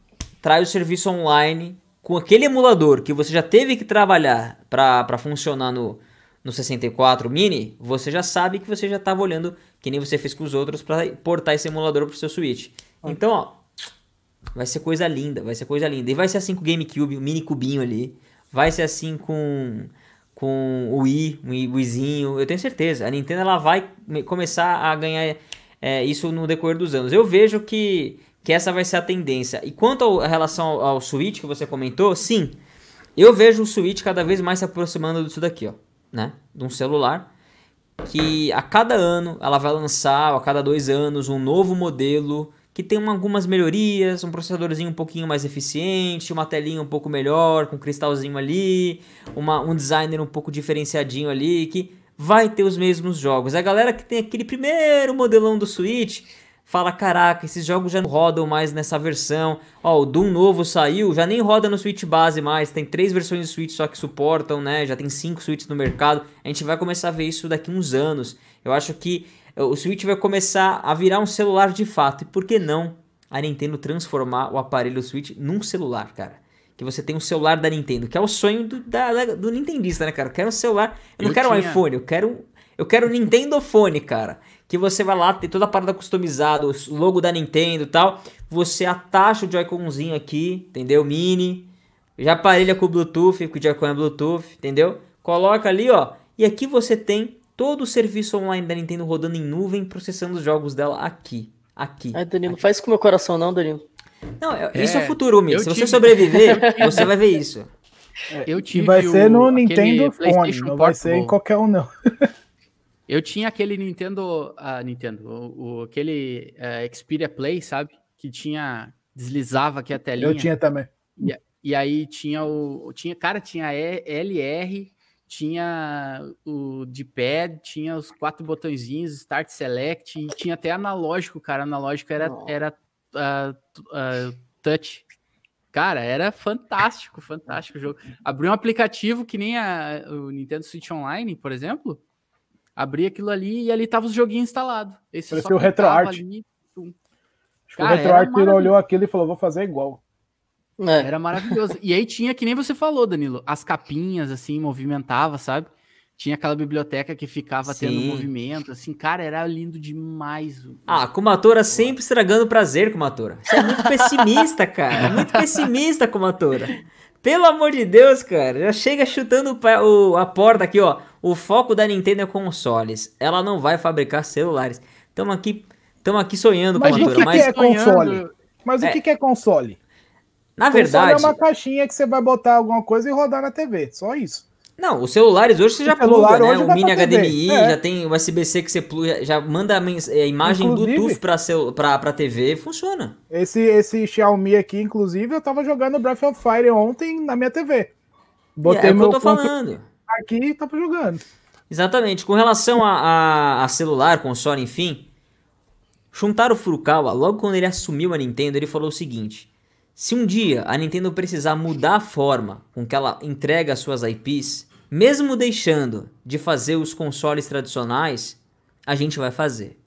traz o serviço online com aquele emulador que você já teve que trabalhar para funcionar no, no 64 mini, você já sabe que você já estava olhando, que nem você fez com os outros, para portar esse emulador pro seu Switch. Então, ó, vai ser coisa linda, vai ser coisa linda. E vai ser assim com o GameCube, o mini cubinho ali. Vai ser assim com com o Wii, o Wiizinho, eu tenho certeza. A Nintendo ela vai começar a ganhar é, isso no decorrer dos anos. Eu vejo que, que essa vai ser a tendência. E quanto a relação ao, ao Switch que você comentou, sim, eu vejo o Switch cada vez mais se aproximando disso daqui, ó né, de um celular, que a cada ano ela vai lançar, a cada dois anos, um novo modelo que tem uma, algumas melhorias, um processadorzinho um pouquinho mais eficiente, uma telinha um pouco melhor, com um cristalzinho ali, uma, um designer um pouco diferenciadinho ali, que vai ter os mesmos jogos. A galera que tem aquele primeiro modelão do Switch fala: caraca, esses jogos já não rodam mais nessa versão. Ó, o Doom novo saiu, já nem roda no Switch base mais. Tem três versões de Switch só que suportam, né? Já tem cinco Switches no mercado. A gente vai começar a ver isso daqui uns anos. Eu acho que o Switch vai começar a virar um celular de fato. E por que não a Nintendo transformar o aparelho Switch num celular, cara? Que você tem um celular da Nintendo, que é o sonho do, da, do Nintendista, né, cara? Eu quero um celular. Eu não eu quero tinha... um iPhone, eu quero. Eu quero um Nintendo Phone, cara. Que você vai lá, tem toda a parada customizada, o logo da Nintendo e tal. Você atacha o Joy-Conzinho aqui, entendeu? Mini. Já aparelha com o Bluetooth, que o Joy-Con é Bluetooth, entendeu? Coloca ali, ó. E aqui você tem todo o serviço online da Nintendo rodando em nuvem, processando os jogos dela aqui. Aqui. Ai, Danilo, aqui. faz com o meu coração, não, Danilo. Não, é, isso é futuro, Mi. Se tive... você sobreviver, você vai ver isso. Eu tive e vai ser no Nintendo Phone, não vai ser em qualquer um, não. Eu tinha aquele Nintendo, uh, Nintendo, o, o aquele uh, Xperia Play, sabe? Que tinha deslizava aqui a telinha. Eu tinha também. E, e aí tinha o tinha cara tinha LR tinha o de pad, tinha os quatro botõezinhos, Start Select, e tinha até analógico, cara. Analógico era, era uh, uh, touch. Cara, era fantástico, fantástico o jogo. Abriu um aplicativo que nem a, o Nintendo Switch Online, por exemplo. Abria aquilo ali e ali tava os joguinhos instalados. Esse Parecia o RetroArt. Ali, Acho que o RetroArt olhou aquilo e falou, vou fazer igual. É. Era maravilhoso. E aí tinha, que nem você falou, Danilo, as capinhas, assim, movimentava, sabe? Tinha aquela biblioteca que ficava Sim. tendo movimento, assim, cara, era lindo demais. Ah, Kumatora sempre estragando o prazer, Kumatora. Você é muito pessimista, cara. Muito pessimista, Kumatora. Pelo amor de Deus, cara. Já chega chutando o, a porta aqui, ó. O foco da Nintendo é consoles. Ela não vai fabricar celulares. Estamos aqui, tamo aqui sonhando, mas Kumatora. O que, mas que é console? Mas é. o que é console? Na verdade. é uma caixinha que você vai botar alguma coisa e rodar na TV, só isso. Não, os celulares hoje você já pluga, né? O mini HDMI, é. já tem USB-C que você pluga, já manda a é, imagem inclusive, Bluetooth pra, cel, pra, pra TV, funciona. Esse, esse Xiaomi aqui, inclusive, eu tava jogando Breath of Fire ontem na minha TV. Botei é, é o que eu tô falando. Aqui e tava jogando. Exatamente. Com relação a, a, a celular, console, enfim, Shuntaro Furukawa, logo quando ele assumiu a Nintendo, ele falou o seguinte se um dia a Nintendo precisar mudar a forma com que ela entrega as suas IPs, mesmo deixando de fazer os consoles tradicionais, a gente vai fazer.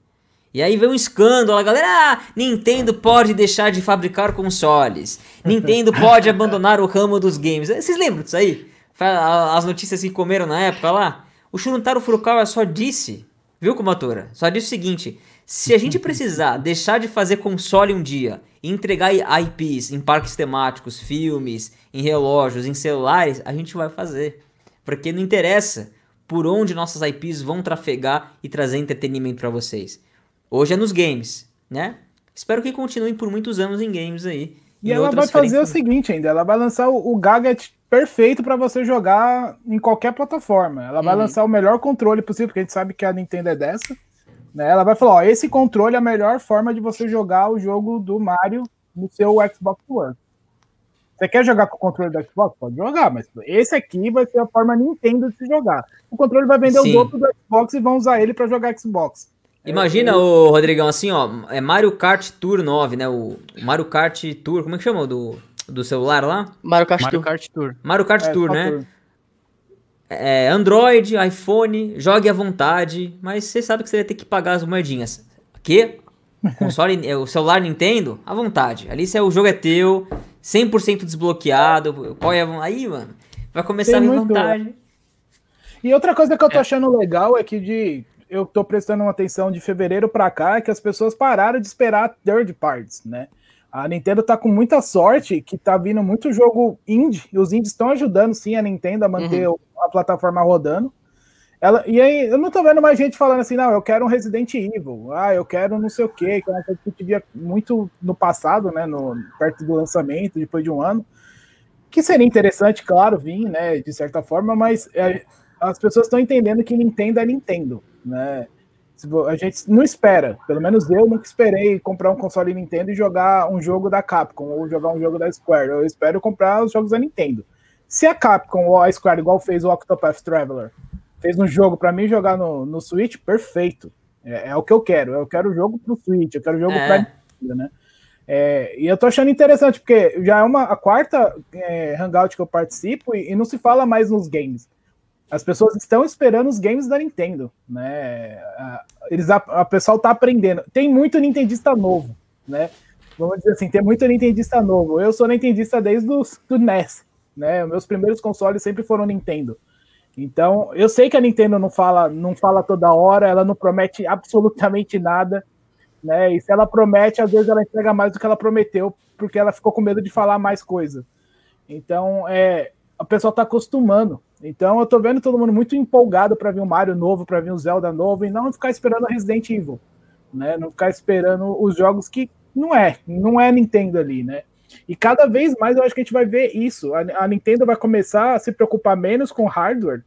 E aí vem um escândalo, a galera, ah, Nintendo pode deixar de fabricar consoles. Nintendo pode abandonar o ramo dos games. Vocês lembram disso aí? As notícias que comeram na época lá? O Shuntaro Furukawa só disse, viu, Kumatora? Só disse o seguinte: se a gente precisar deixar de fazer console um dia e entregar IPs em parques temáticos, filmes, em relógios, em celulares, a gente vai fazer. Porque não interessa por onde nossas IPs vão trafegar e trazer entretenimento para vocês. Hoje é nos games, né? Espero que continuem por muitos anos em games aí. E ela vai fazer o seguinte ainda, ela vai lançar o, o gadget perfeito para você jogar em qualquer plataforma. Ela vai uhum. lançar o melhor controle possível, porque a gente sabe que a Nintendo é dessa. Né? Ela vai falar: ó, esse controle é a melhor forma de você jogar o jogo do Mario no seu Xbox One. Você quer jogar com o controle do Xbox? Pode jogar, mas esse aqui vai ser a forma Nintendo de se jogar. O controle vai vender Sim. os outros do Xbox e vão usar ele para jogar Xbox. Imagina, é, o Rodrigão, assim, ó, é Mario Kart Tour 9, né? O Mario Kart Tour, como é que chama do, do celular lá? Mario Kart Mario Tour. Kart Tour. Mario Kart é, Tour, né? Tour é, Android, iPhone, jogue à vontade, mas você sabe que você vai ter que pagar as moedinhas. Que? Console, é, o celular Nintendo, à vontade. Ali se é, o jogo é teu, 100% desbloqueado. Qual é a... Aí, mano, vai começar Tem a vantagem. E outra coisa que eu tô é. achando legal é que de eu tô prestando uma atenção de fevereiro para cá é que as pessoas pararam de esperar third parties, né? A Nintendo tá com muita sorte que tá vindo muito jogo indie, e os indies estão ajudando sim a Nintendo a manter uhum. a plataforma rodando. Ela, e aí, eu não tô vendo mais gente falando assim, não, eu quero um Resident Evil, ah, eu quero não sei o quê, que é uma coisa que a gente via muito no passado, né, no, perto do lançamento, depois de um ano, que seria interessante, claro, vir, né, de certa forma, mas é, as pessoas estão entendendo que Nintendo é Nintendo, né, A gente não espera, pelo menos eu nunca esperei comprar um console Nintendo e jogar um jogo da Capcom ou jogar um jogo da Square. Eu espero comprar os jogos da Nintendo. Se a Capcom ou a Square, igual fez o Octopath Traveler, fez um jogo para mim jogar no, no Switch, perfeito. É, é, o que eu quero. Eu quero o jogo pro Switch, eu quero o jogo é. pra Nintendo, né? É, e eu tô achando interessante, porque já é uma, a quarta é, Hangout que eu participo e, e, não se fala mais nos games. As pessoas estão esperando os games da Nintendo, né? Eles, a, a pessoal tá aprendendo. Tem muito Nintendista novo, né? Vamos dizer assim, tem muito Nintendista novo. Eu sou Nintendista desde o do NES, né? Meus primeiros consoles sempre foram Nintendo. Então, eu sei que a Nintendo não fala, não fala toda hora, ela não promete absolutamente nada, né? E se ela promete, às vezes ela entrega mais do que ela prometeu, porque ela ficou com medo de falar mais coisa. Então, é, a pessoa tá acostumando. Então eu tô vendo todo mundo muito empolgado para ver um Mario novo, para ver um Zelda novo e não ficar esperando Resident Evil, né? Não ficar esperando os jogos que não é, não é Nintendo ali, né? E cada vez mais eu acho que a gente vai ver isso. A, a Nintendo vai começar a se preocupar menos com hardware,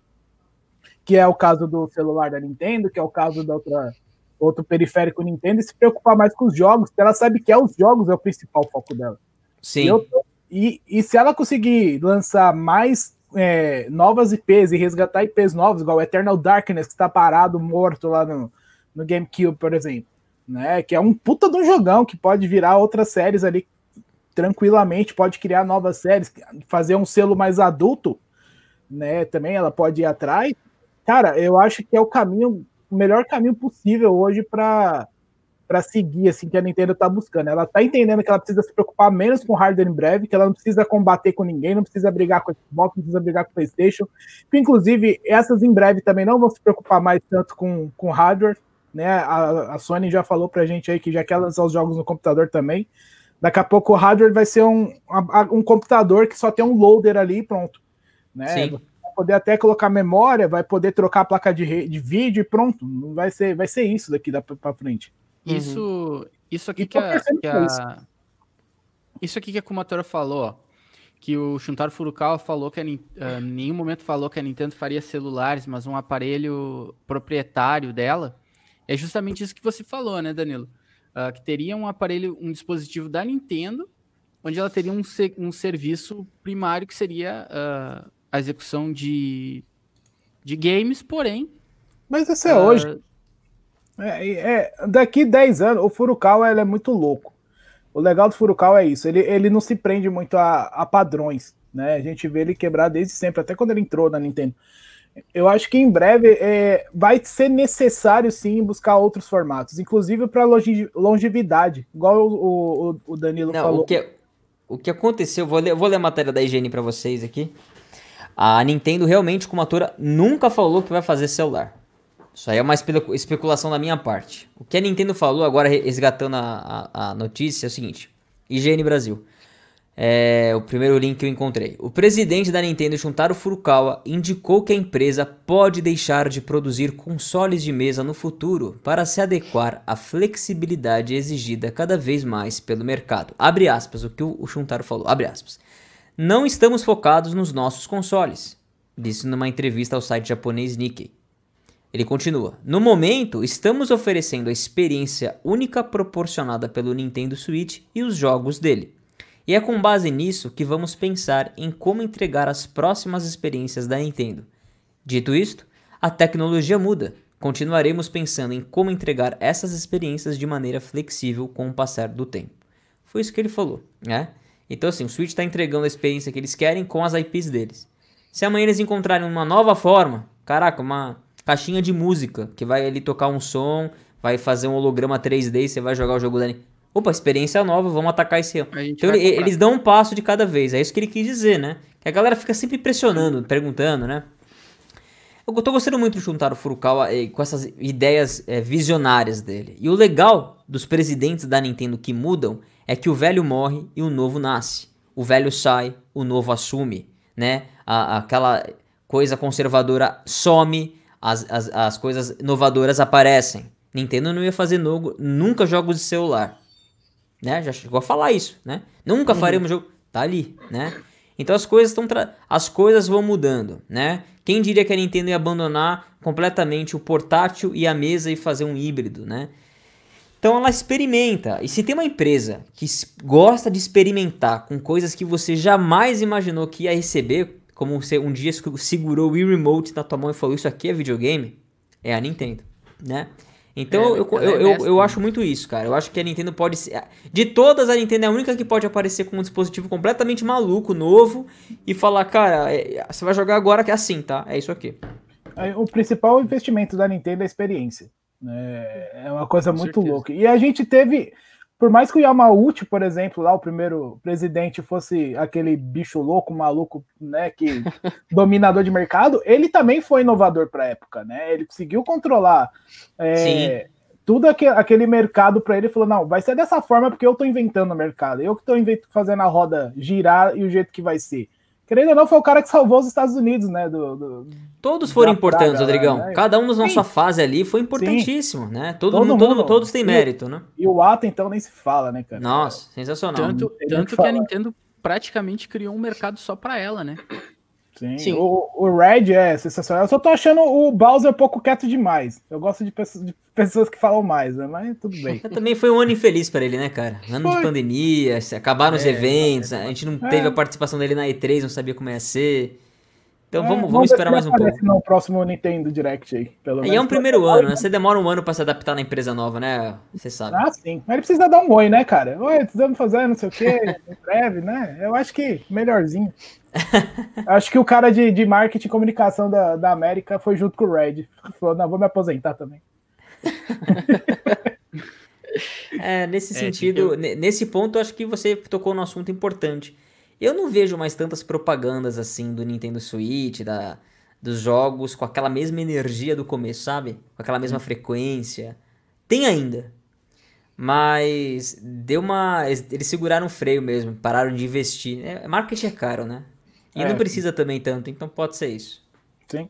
que é o caso do celular da Nintendo, que é o caso da outra outro periférico Nintendo, e se preocupar mais com os jogos, porque ela sabe que é os jogos é o principal foco dela. Sim. E, tô, e, e se ela conseguir lançar mais é, novas IPs e resgatar IPs novas, igual Eternal Darkness, que está parado, morto lá no, no GameCube, por exemplo. Né, que é um puta de um jogão que pode virar outras séries ali tranquilamente, pode criar novas séries, fazer um selo mais adulto, né? Também ela pode ir atrás. Cara, eu acho que é o caminho, o melhor caminho possível hoje para para seguir, assim, que a Nintendo tá buscando. Ela tá entendendo que ela precisa se preocupar menos com hardware em breve, que ela não precisa combater com ninguém, não precisa brigar com o Xbox, não precisa brigar com o PlayStation. Que, inclusive, essas em breve também não vão se preocupar mais tanto com, com hardware, né? A, a Sony já falou pra gente aí que já quer lançar os jogos no computador também. Daqui a pouco o hardware vai ser um, um computador que só tem um loader ali e pronto. Né? Sim. Vai poder até colocar memória, vai poder trocar a placa de, de vídeo e pronto. Vai ser, vai ser isso daqui para frente. Uhum. Isso, isso aqui que a, que a, isso aqui que a Kumatora falou, ó, que o Shuntaro Furukawa falou que a, uh, em nenhum momento falou que a Nintendo faria celulares, mas um aparelho proprietário dela, é justamente isso que você falou, né, Danilo? Uh, que teria um aparelho, um dispositivo da Nintendo, onde ela teria um, um serviço primário que seria uh, a execução de, de games, porém. Mas isso é hoje. É, é, daqui 10 anos, o Furukawa é muito louco. O legal do Furukawa é isso, ele, ele não se prende muito a, a padrões, né? A gente vê ele quebrar desde sempre, até quando ele entrou na Nintendo. Eu acho que em breve é, vai ser necessário sim buscar outros formatos, inclusive para longevidade, igual o, o, o Danilo não, falou. O que, o que aconteceu, vou ler, vou ler a matéria da higiene para vocês aqui. A Nintendo realmente, como atora, nunca falou que vai fazer celular. Isso aí é uma especulação da minha parte. O que a Nintendo falou, agora resgatando a, a, a notícia, é o seguinte: IGN Brasil. É o primeiro link que eu encontrei. O presidente da Nintendo, Shuntaro Furukawa, indicou que a empresa pode deixar de produzir consoles de mesa no futuro para se adequar à flexibilidade exigida cada vez mais pelo mercado. Abre aspas, o que o Shuntaro falou. Abre aspas. Não estamos focados nos nossos consoles, disse numa entrevista ao site japonês Nikkei. Ele continua: No momento, estamos oferecendo a experiência única proporcionada pelo Nintendo Switch e os jogos dele. E é com base nisso que vamos pensar em como entregar as próximas experiências da Nintendo. Dito isto, a tecnologia muda. Continuaremos pensando em como entregar essas experiências de maneira flexível com o passar do tempo. Foi isso que ele falou, né? Então assim, o Switch está entregando a experiência que eles querem com as IPs deles. Se amanhã eles encontrarem uma nova forma, caraca, uma caixinha de música, que vai ali tocar um som, vai fazer um holograma 3D e você vai jogar o jogo da Opa, experiência nova, vamos atacar esse Então ele, eles dão um passo de cada vez, é isso que ele quis dizer, né? Que a galera fica sempre pressionando, perguntando, né? Eu tô gostando muito de juntar o Furukawa eh, com essas ideias eh, visionárias dele. E o legal dos presidentes da Nintendo que mudam é que o velho morre e o novo nasce. O velho sai, o novo assume, né? A, aquela coisa conservadora some, as, as, as coisas inovadoras aparecem. Nintendo não ia fazer no, nunca jogos de celular. Né? Já chegou a falar isso, né? Nunca uhum. faremos jogo. Tá ali, né? Então as coisas estão as coisas vão mudando, né? Quem diria que a Nintendo ia abandonar completamente o portátil e a mesa e fazer um híbrido, né? Então ela experimenta. E se tem uma empresa que gosta de experimentar com coisas que você jamais imaginou que ia receber, como você um dia segurou o Wii Remote na tua mão e falou isso aqui é videogame, é a Nintendo, né? Então é, eu, eu, é eu, eu, acho muito isso, cara. Eu acho que a Nintendo pode ser. De todas, a Nintendo é a única que pode aparecer com um dispositivo completamente maluco, novo, e falar, cara, é, você vai jogar agora que é assim, tá? É isso aqui. O principal investimento da Nintendo é a experiência. É, é uma coisa com muito certeza. louca. E a gente teve. Por mais que o Yamauchi, por exemplo, lá o primeiro presidente fosse aquele bicho louco, maluco, né, que dominador de mercado, ele também foi inovador para a época, né? Ele conseguiu controlar é, tudo aquele, aquele mercado para ele. Falou não, vai ser dessa forma porque eu estou inventando o mercado, eu que estou fazendo a roda girar e o jeito que vai ser querendo ou não, foi o cara que salvou os Estados Unidos, né? Do, do todos foram importantes, praga, Rodrigão. Né? Cada um na sua fase ali foi importantíssimo, Sim. né? Todo, todo mundo, todo, todos têm mérito, né? E o Ato, então, nem se fala, né, cara? Nossa, sensacional. Tanto, tanto que, que a Nintendo praticamente criou um mercado só para ela, né? Sim. Sim. O, o Red é sensacional. Eu só tô achando o Bowser um pouco quieto demais. Eu gosto de pessoas, de pessoas que falam mais, né? mas tudo bem. Também foi um ano infeliz para ele, né, cara? Ano foi. de pandemia, acabaram os é, eventos, a gente não é. teve a participação dele na E3, não sabia como ia ser. Então é, vamos, vamos, vamos esperar mais um pouco. no próximo Nintendo Direct aí. Pelo e é um primeiro ano, né? Você demora um ano pra se adaptar na empresa nova, né? Você sabe. Ah, sim. Mas ele precisa dar um oi, né, cara? Oi, precisamos fazer não sei o quê, em breve, né? Eu acho que melhorzinho. acho que o cara de, de marketing e comunicação da, da América foi junto com o Red. Falou, não, vou me aposentar também. é, nesse é, sentido, eu... nesse ponto, acho que você tocou no assunto importante eu não vejo mais tantas propagandas assim do Nintendo Switch, da, dos jogos com aquela mesma energia do começo, sabe? Com aquela mesma frequência. Tem ainda. Mas deu uma. Eles seguraram o freio mesmo, pararam de investir. É, marketing é caro, né? E é. não precisa também tanto, então pode ser isso. Sim.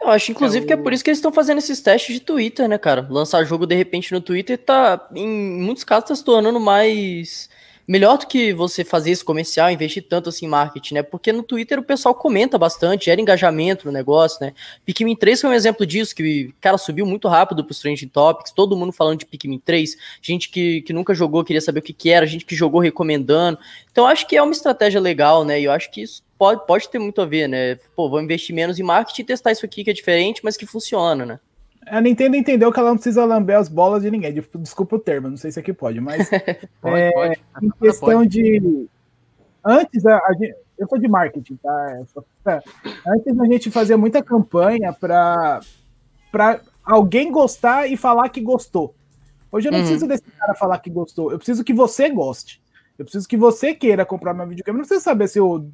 Eu acho, inclusive, é o... que é por isso que eles estão fazendo esses testes de Twitter, né, cara? Lançar jogo de repente no Twitter tá, em muitos casos, tá se tornando mais melhor do que você fazer esse comercial, investir tanto assim em marketing, né? Porque no Twitter o pessoal comenta bastante, gera engajamento no negócio, né? Pikmin 3 foi um exemplo disso, que, cara, subiu muito rápido pros Trending Topics, todo mundo falando de Pikmin 3, gente que, que nunca jogou queria saber o que, que era, gente que jogou recomendando. Então acho que é uma estratégia legal, né? E eu acho que isso pode, pode ter muito a ver, né? Pô, vou investir menos em marketing e testar isso aqui que é diferente, mas que funciona, né? A Nintendo entendeu que ela não precisa lamber as bolas de ninguém. Desculpa o termo, não sei se aqui pode, mas. pode, é, pode. Em questão pode. de. Antes, a, a, eu sou de marketing, tá? É, antes a gente fazia muita campanha para alguém gostar e falar que gostou. Hoje eu não uhum. preciso desse cara falar que gostou. Eu preciso que você goste. Eu preciso que você queira comprar meu videogame. Eu não preciso saber se o.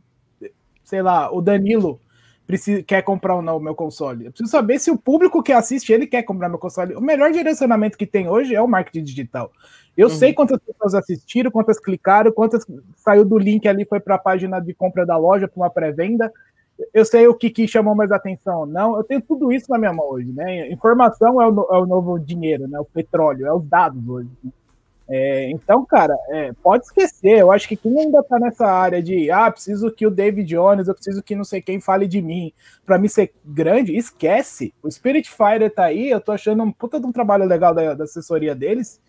Sei lá, o Danilo precisa, quer comprar ou não o meu console. Eu preciso saber se o público que assiste ele quer comprar meu console. O melhor direcionamento que tem hoje é o marketing digital. Eu uhum. sei quantas pessoas assistiram, quantas clicaram, quantas saiu do link ali, foi para a página de compra da loja para uma pré-venda. Eu sei o que, que chamou mais atenção. Não, eu tenho tudo isso na minha mão hoje, né? Informação é o, é o novo dinheiro, né? O petróleo, é os dados hoje. Né? É, então, cara, é, pode esquecer. Eu acho que quem ainda tá nessa área de ah, preciso que o David Jones, eu preciso que não sei quem fale de mim para mim ser grande, esquece. O Spirit Fighter tá aí, eu tô achando um puta de um trabalho legal da, da assessoria deles,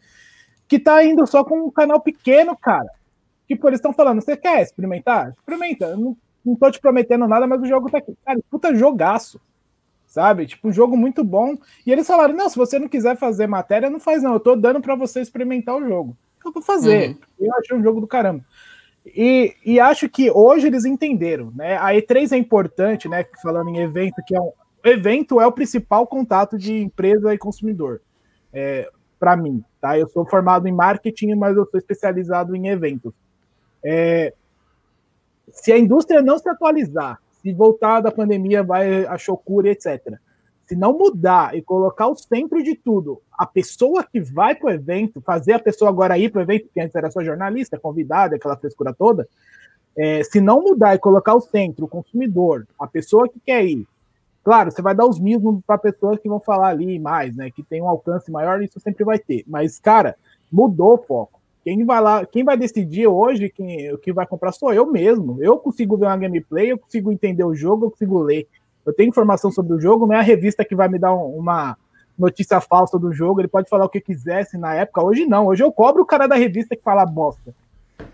que tá indo só com um canal pequeno, cara. Tipo, eles estão falando, você quer experimentar? Experimenta. Eu não, não tô te prometendo nada, mas o jogo tá aqui. Cara, puta jogaço sabe? Tipo, um jogo muito bom. E eles falaram: não, se você não quiser fazer matéria, não faz, não. Eu tô dando para você experimentar o jogo. Eu vou fazer. Uhum. Eu achei um jogo do caramba. E, e acho que hoje eles entenderam, né? A E3 é importante, né? Falando em evento, que é um. Evento é o principal contato de empresa e consumidor. É, para mim, tá? Eu sou formado em marketing, mas eu sou especializado em eventos. É, se a indústria não se atualizar se voltar da pandemia, vai achou cura, etc. Se não mudar e colocar o centro de tudo, a pessoa que vai para o evento, fazer a pessoa agora ir para o evento, que antes era só jornalista, convidada, aquela frescura toda, é, se não mudar e colocar o centro, o consumidor, a pessoa que quer ir, claro, você vai dar os mesmos para pessoas que vão falar ali mais, né, que tem um alcance maior, isso sempre vai ter. Mas, cara, mudou o foco. Quem vai lá, quem vai decidir hoje quem, o que vai comprar sou eu mesmo. Eu consigo ver uma gameplay, eu consigo entender o jogo, eu consigo ler. Eu tenho informação sobre o jogo, não é a revista que vai me dar uma notícia falsa do jogo, ele pode falar o que quisesse na época. Hoje não, hoje eu cobro o cara da revista que fala bosta.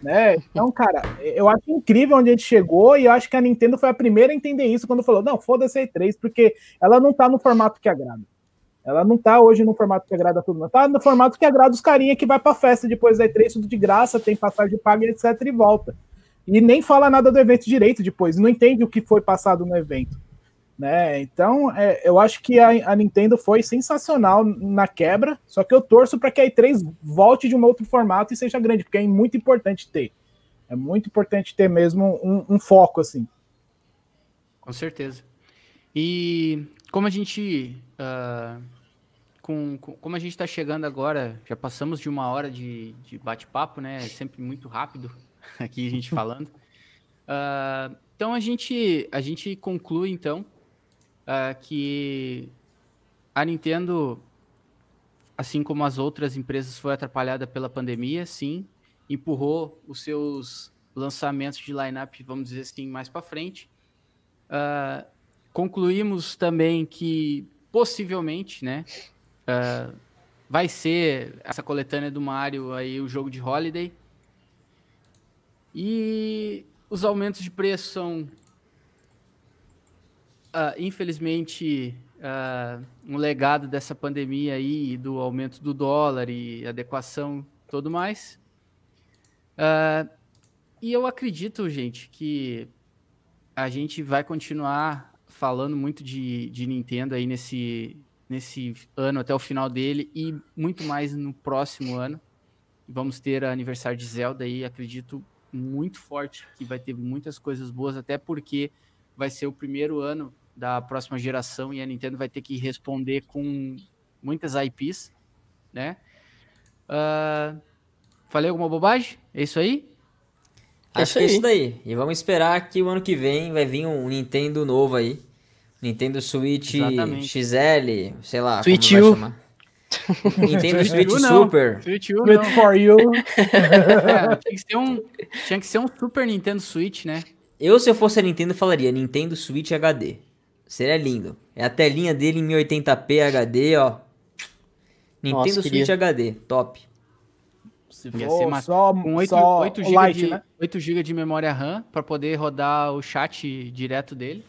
Né? Então, cara, eu acho incrível onde a gente chegou e eu acho que a Nintendo foi a primeira a entender isso quando falou: não, foda-se a E3, porque ela não tá no formato que agrada. Ela não tá hoje no formato que agrada todo mundo. Tá no formato que agrada os carinha que vai pra festa depois da E3, tudo de graça, tem passagem paga, etc. e volta. E nem fala nada do evento direito depois, não entende o que foi passado no evento. Né? Então, é, eu acho que a, a, Nintendo foi sensacional na quebra, só que eu torço para que a E3 volte de um outro formato e seja grande, porque é muito importante ter. É muito importante ter mesmo um, um foco assim. Com certeza. E como a gente uh, com, com, como a gente está chegando agora, já passamos de uma hora de, de bate-papo, né? É sempre muito rápido aqui a gente falando. Uh, então a gente, a gente conclui então uh, que a Nintendo, assim como as outras empresas, foi atrapalhada pela pandemia, sim, empurrou os seus lançamentos de lineup, vamos dizer assim, mais para frente. Uh, concluímos também que possivelmente, né? Uh, vai ser essa coletânea do Mario aí, o jogo de Holiday. E os aumentos de preço são, uh, infelizmente, uh, um legado dessa pandemia aí, do aumento do dólar e adequação tudo mais. e eu acredito, gente, que a gente vai continuar falando muito de, de Nintendo aí nesse, nesse ano até o final dele e muito mais no próximo ano. Vamos ter aniversário de Zelda aí, acredito muito forte que vai ter muitas coisas boas, até porque vai ser o primeiro ano da próxima geração e a Nintendo vai ter que responder com muitas IPs, né? Uh, falei alguma bobagem? É isso aí? Acho é que é isso daí. E vamos esperar que o ano que vem vai vir um Nintendo novo aí. Nintendo Switch Exatamente. XL, sei lá, Switch como U. vai chamar. Nintendo Switch Super. Switch U, Good for you. é, tinha, que ser um, tinha que ser um Super Nintendo Switch, né? Eu, se eu fosse a Nintendo, falaria Nintendo Switch HD. Seria lindo. É a telinha dele em 1080p HD, ó. Nintendo Nossa, Switch queria. HD, top. Se for uma, só, com 8, só 8 GB de, né? 8 GB de memória RAM para poder rodar o chat direto dele.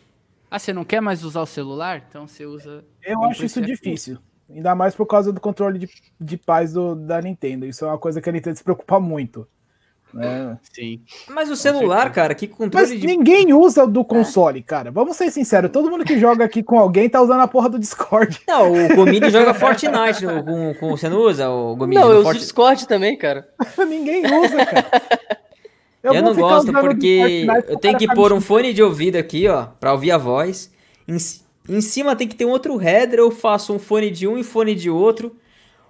Ah, você não quer mais usar o celular? Então você usa. Eu acho isso difícil. Ainda mais por causa do controle de, de paz do, da Nintendo. Isso é uma coisa que a Nintendo se preocupa muito. Né? Sim. Mas o celular, cara, que controle Mas de... ninguém usa do console, é. cara. Vamos ser sinceros. Todo mundo que joga aqui com alguém tá usando a porra do Discord. Não, o Gomini joga Fortnite. com, com, você não usa o Gomini? Não, eu uso Fortnite? Discord também, cara. ninguém usa, cara. Eu, eu não gosto porque eu tenho que pôr um fone de ouvido aqui, ó, pra ouvir a voz. Em, em cima tem que ter um outro header, eu faço um fone de um e fone de outro.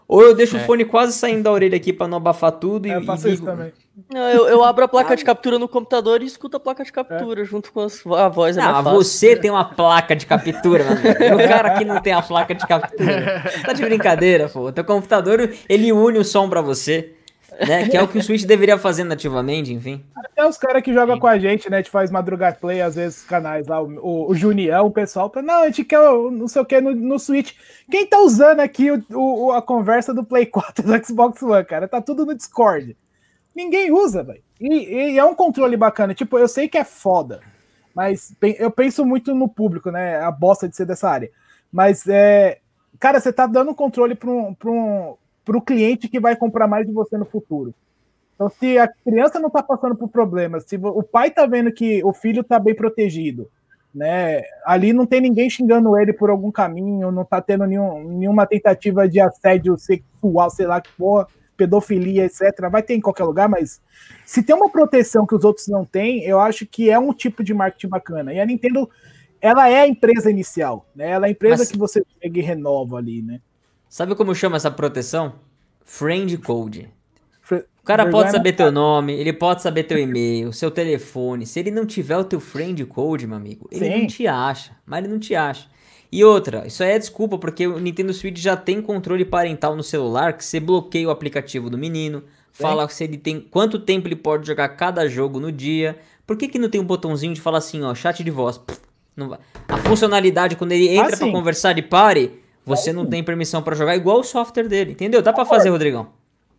Ou eu deixo é. o fone quase saindo da orelha aqui pra não abafar tudo. É, e, eu faço e isso também. Não, eu, eu, abro a placa de captura no computador e escuto a placa de captura é. junto com as, a voz. Não, você tem uma placa de captura, mano. o cara aqui não tem a placa de captura. tá de brincadeira, pô. O teu computador, ele une o som pra você. Né? Que é o que o Switch deveria fazer nativamente, enfim. Até os caras que jogam com a gente, né? A gente faz madrugar play, às vezes, canais lá, o, o Junião, o pessoal, não, a gente quer não sei o que no, no Switch. Quem tá usando aqui o, o, a conversa do Play 4 do Xbox One, cara? Tá tudo no Discord. Ninguém usa, velho. E, e, é um controle bacana. Tipo, eu sei que é foda, mas eu penso muito no público, né? A bosta de ser dessa área. Mas, é, cara, você tá dando controle para um, pra um, para o cliente que vai comprar mais de você no futuro. Então, se a criança não está passando por problemas, se o pai está vendo que o filho está bem protegido, né? Ali não tem ninguém xingando ele por algum caminho, não está tendo nenhum, nenhuma tentativa de assédio sexual, sei lá que porra, pedofilia, etc. Vai ter em qualquer lugar, mas se tem uma proteção que os outros não têm, eu acho que é um tipo de marketing bacana. E a Nintendo, ela é a empresa inicial, né? Ela é a empresa mas... que você pega e renova ali, né? Sabe como chama essa proteção? Friend Code. O cara pode saber teu nome, ele pode saber teu e-mail, seu telefone. Se ele não tiver o teu friend code, meu amigo, ele Sim. não te acha. Mas ele não te acha. E outra, isso aí é desculpa, porque o Nintendo Switch já tem controle parental no celular, que você bloqueia o aplicativo do menino, fala se ele tem quanto tempo ele pode jogar cada jogo no dia. Por que, que não tem um botãozinho de falar assim, ó, chat de voz? Pff, não vai. A funcionalidade quando ele entra Ah, pra sim. conversar de pare, você não tem permissão pra jogar igual o software dele, entendeu? Dá pra fazer, Rodrigão.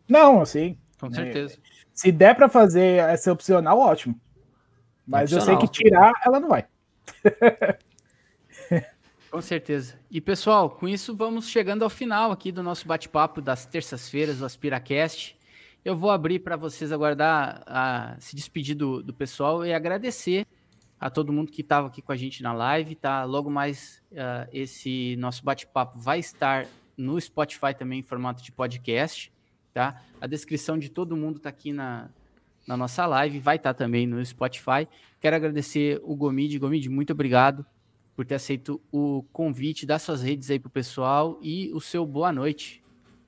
Não, assim, Com certeza. se der pra fazer essa opcional, ótimo. Mas eu sei Opcional. que tirar, ela não vai. Com certeza. E pessoal, com isso vamos chegando ao final aqui do nosso bate-papo das terças-feiras, do AspiraCast. Eu vou abrir para vocês aguardar, a, se despedir do, do pessoal e agradecer a todo mundo que estava aqui com a gente na live, tá? Logo mais ah, esse nosso bate-papo vai estar no Spotify também em formato de podcast, tá? A descrição de todo mundo tá aqui na, na nossa live, vai estar também no Spotify. Quero agradecer o Gomide. Gomide, muito obrigado por ter aceito o convite, dar suas redes aí pro pessoal e o seu boa noite.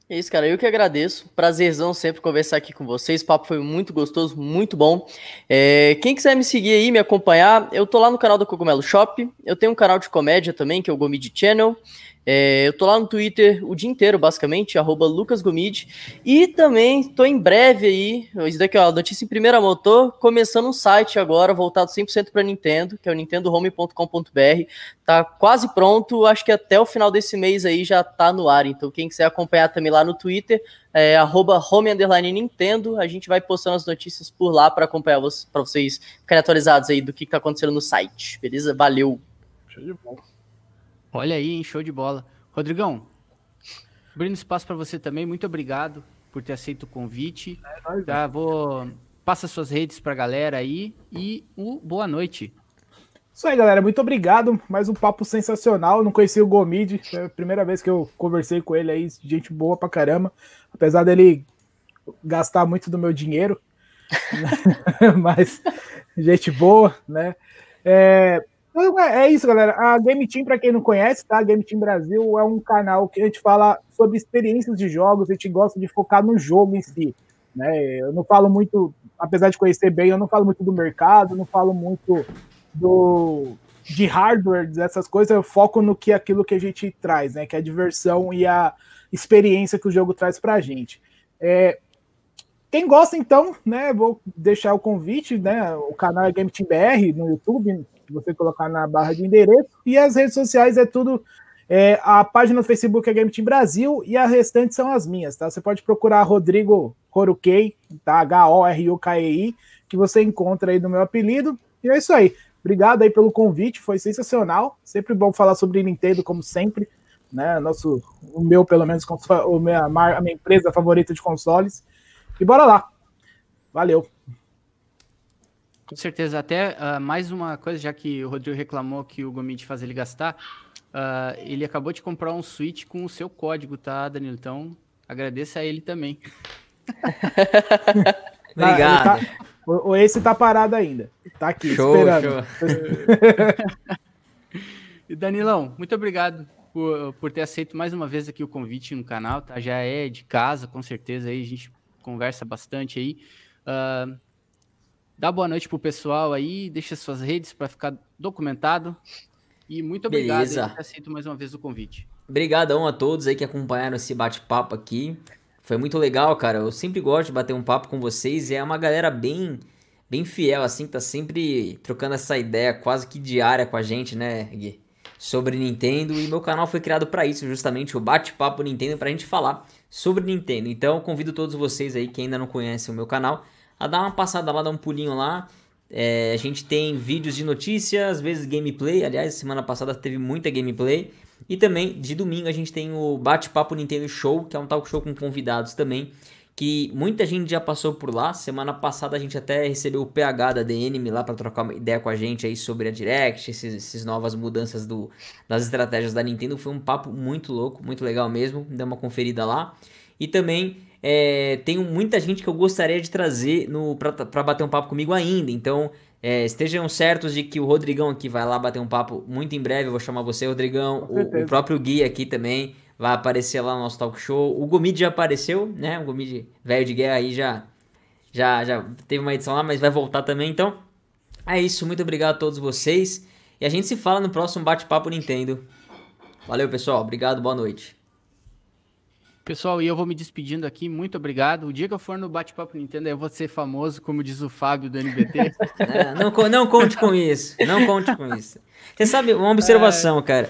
É isso, cara. Eu que agradeço. Prazerzão sempre conversar aqui com vocês. O papo foi muito gostoso, muito bom. É, quem quiser me seguir aí, me acompanhar, eu tô lá no canal do Cogumelo Shop. Eu tenho um canal de comédia também, que é o Gomide Channel. É, eu tô lá no Twitter o dia inteiro, basicamente, arroba lucasgomide. E também tô em breve aí, isso daqui, ó, notícia em primeira mão, tô começando um site agora, voltado 100% para Nintendo, que é o nintendohome.com.br. Tá quase pronto, acho que até o final desse mês aí já tá no ar. Então quem quiser acompanhar também lá no Twitter, é arroba home underline Nintendo, a gente vai postando as notícias por lá para acompanhar vocês, para vocês ficarem atualizados aí do que, que tá acontecendo no site, beleza? Valeu! Show de bola. Olha aí, hein? show de bola. Rodrigão, abrindo espaço para você também, muito obrigado por ter aceito o convite. nóis, Tá, vou passa suas redes pra galera aí e o boa noite. Isso aí, galera. Muito obrigado. Mais um papo sensacional. Não conhecia o Gomide. Foi a primeira vez que eu conversei com ele aí. Gente boa pra caramba. Apesar dele gastar muito do meu dinheiro. Mas gente boa, né? É, é é isso, galera. A Game Team, para quem não conhece, tá? A Game Team Brasil é um canal que a gente fala sobre experiências de jogos. A gente gosta de focar no jogo em si. Né? Eu não falo muito, apesar de conhecer bem, eu não falo muito do mercado, não falo muito do de hardware, dessas coisas, eu foco no que aquilo que a gente traz, né? Que é a diversão e a experiência que o jogo traz pra gente. É, quem gosta, então, né? Vou deixar o convite, né? O canal é Game Team BR no YouTube, você colocar na barra de endereço, e as redes sociais é tudo. é, a página no Facebook é Game Team Brasil e as restantes são as minhas, tá? Você pode procurar Rodrigo Horukei, tá? H-O-R-U-K-E-I, que você encontra aí no meu apelido. E é isso aí. Obrigado aí pelo convite, foi sensacional. Sempre bom falar sobre Nintendo, como sempre. Né? Nosso, o meu, pelo menos, console, o minha, a minha empresa favorita de consoles. E bora lá. Valeu. Com certeza, até ah, mais uma coisa, já que o Rodrigo reclamou que o Gomide faz ele gastar, ah, ele acabou de comprar um Switch com o seu código, tá, Danilo? Então, agradeça a ele também. Tá, Obrigado. ele tá- o, o Ace tá parado ainda. Tá aqui, Show, esperando. show. E Danilão, muito obrigado por, por ter aceito mais uma vez aqui o convite no canal, tá? Já é de casa, com certeza, aí a gente conversa bastante aí. Ah, dá boa noite pro pessoal aí, deixa suas redes para ficar documentado. E muito obrigado Beleza. aceito mais uma vez o convite. Obrigadão a todos aí que acompanharam esse bate-papo aqui. Foi muito legal, cara. Eu sempre gosto de bater um papo com vocês. E é uma galera bem, bem fiel, assim, que tá sempre trocando essa ideia quase que diária com a gente, né, Gui? Sobre Nintendo. E meu canal foi criado pra isso, justamente o bate-papo Nintendo, pra gente falar sobre Nintendo. Então, eu convido todos vocês aí que ainda não conhecem o meu canal a dar uma passada lá, dar um pulinho lá. É, a gente tem vídeos de notícias, às vezes gameplay. Aliás, semana passada teve muita gameplay. E também, de domingo, a gente tem o Bate-Papo Nintendo Show, que é um talk show com convidados também. Que muita gente já passou por lá. Semana passada a gente até recebeu o PH da DNM lá para trocar uma ideia com a gente aí sobre a Direct, esses, esses novas mudanças do, das estratégias da Nintendo. Foi um papo muito louco, muito legal mesmo. Dá uma conferida lá. E também é, tenho muita gente que eu gostaria de trazer no para bater um papo comigo ainda. Então, é, estejam certos de que o Rodrigão aqui vai lá bater um papo muito em breve. Eu vou chamar você, Rodrigão. O, o próprio Gui aqui também vai aparecer lá no nosso talk show. O Gomid já apareceu, né? O Gomid, velho de guerra aí, já, já, já teve uma edição lá, mas vai voltar também. Então, é isso. Muito obrigado a todos vocês. E a gente se fala no próximo Bate-Papo Nintendo. Valeu, pessoal. Obrigado, boa noite. Pessoal, e eu vou me despedindo aqui. Muito obrigado. O dia que eu for no Bate-Papo Nintendo, eu vou ser famoso, como diz o Fábio do NBT. É, não, não conte com isso. Não conte com isso. Você sabe, uma observação, cara.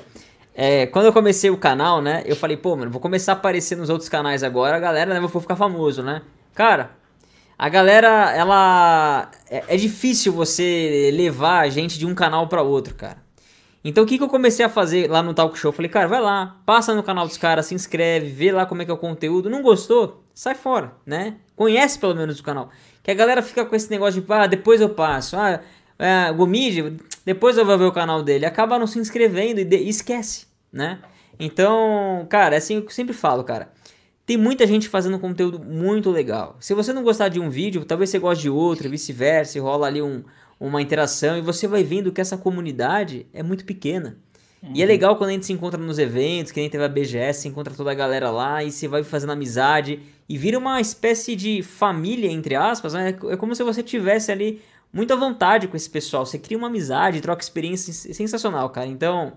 É, quando eu comecei o canal, né? Eu falei, pô, mano, vou começar a aparecer nos outros canais agora, a galera, né? Vou ficar famoso, né? Cara, a galera, ela. É, é difícil você levar a gente de um canal para outro, cara. Então o que, que eu comecei a fazer lá no Talk Show? Falei, cara, vai lá, passa no canal dos caras, se inscreve, vê lá como é que é o conteúdo. Não gostou? Sai fora, né? Conhece pelo menos o canal. Que a galera fica com esse negócio de, ah, depois eu passo. Ah, é, Gomide, depois eu vou ver o canal dele. Acaba não se inscrevendo e, de, e esquece, né? Então, cara, é assim que eu sempre falo, cara. Tem muita gente fazendo conteúdo muito legal. Se você não gostar de um vídeo, talvez você goste de outro, vice-versa, rola ali um, uma interação e você vai vendo que essa comunidade é muito pequena. Uhum. E é uhum. legal quando a gente se encontra nos eventos, que nem teve a BGS, se encontra toda a galera lá e você vai fazendo amizade e vira uma espécie de família, entre aspas, né? É como se você tivesse ali muita vontade com esse pessoal. Você cria uma amizade, troca experiência sensacional, cara. Então,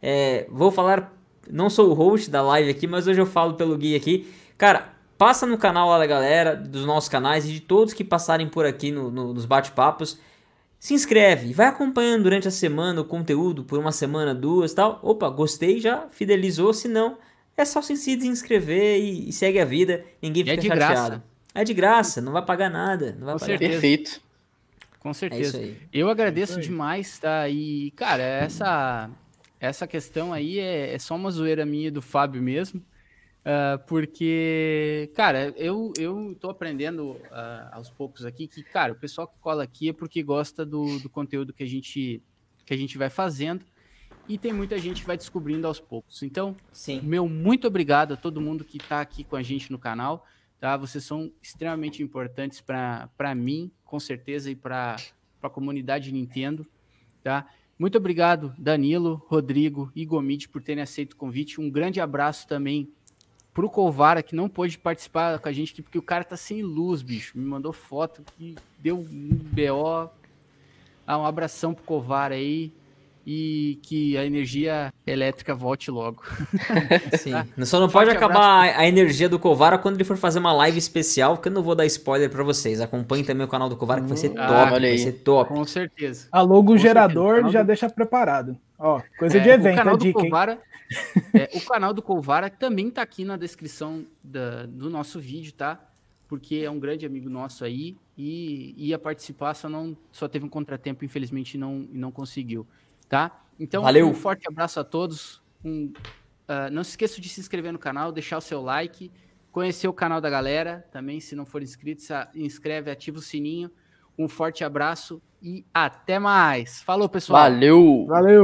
é, vou falar, não sou o host da live aqui, mas hoje eu falo pelo Gui aqui. Cara, passa no canal lá da galera, dos nossos canais e de todos que passarem por aqui no, no, nos bate-papos se inscreve, vai acompanhando durante a semana o conteúdo por uma semana, duas tal. Opa, gostei, já fidelizou, se não, é só se inscrever e, e segue a vida, ninguém fica é de chateado. Graça. É de graça, não vai pagar nada, não vai Com pagar certeza. Perfeito. Com é certeza. É Eu agradeço demais, tá? E, cara, essa essa questão aí é, é só uma zoeira minha e do Fábio mesmo. Uh, porque, cara, eu, eu tô aprendendo uh, aos poucos aqui que, cara, o pessoal que cola aqui é porque gosta do, do conteúdo que a, gente, que a gente vai fazendo e tem muita gente que vai descobrindo aos poucos. Então, Sim. meu muito obrigado a todo mundo que está aqui com a gente no canal, tá? Vocês são extremamente importantes para mim, com certeza, e para a comunidade Nintendo, tá? Muito obrigado, Danilo, Rodrigo e Gomide, por terem aceito o convite. Um grande abraço também pro Covara, que não pôde participar com a gente aqui, porque o cara tá sem luz, bicho. Me mandou foto que deu um BO. Ah, um abração pro Covara aí. E que a energia elétrica volte logo. Sim. Só não pode acabar a energia do Covara quando ele for fazer uma live especial, que eu não vou dar spoiler para vocês. Acompanhe também o canal do Covara, que vai ser ah, top. Vai ser top. Com certeza. A logo gerador já deixa preparado. Ó, coisa é, de evento, o canal é dica, do Covara, é, o canal do Colvara também tá aqui na descrição da, do nosso vídeo, tá? Porque é um grande amigo nosso aí e ia participar, só não só teve um contratempo, infelizmente não não conseguiu, tá? Então, Valeu. um forte abraço a todos. Um, uh, não se esqueça de se inscrever no canal, deixar o seu like, conhecer o canal da galera também, se não for inscrito, se inscreve, ativa o sininho. Um forte abraço e até mais. Falou, pessoal. Valeu. Valeu.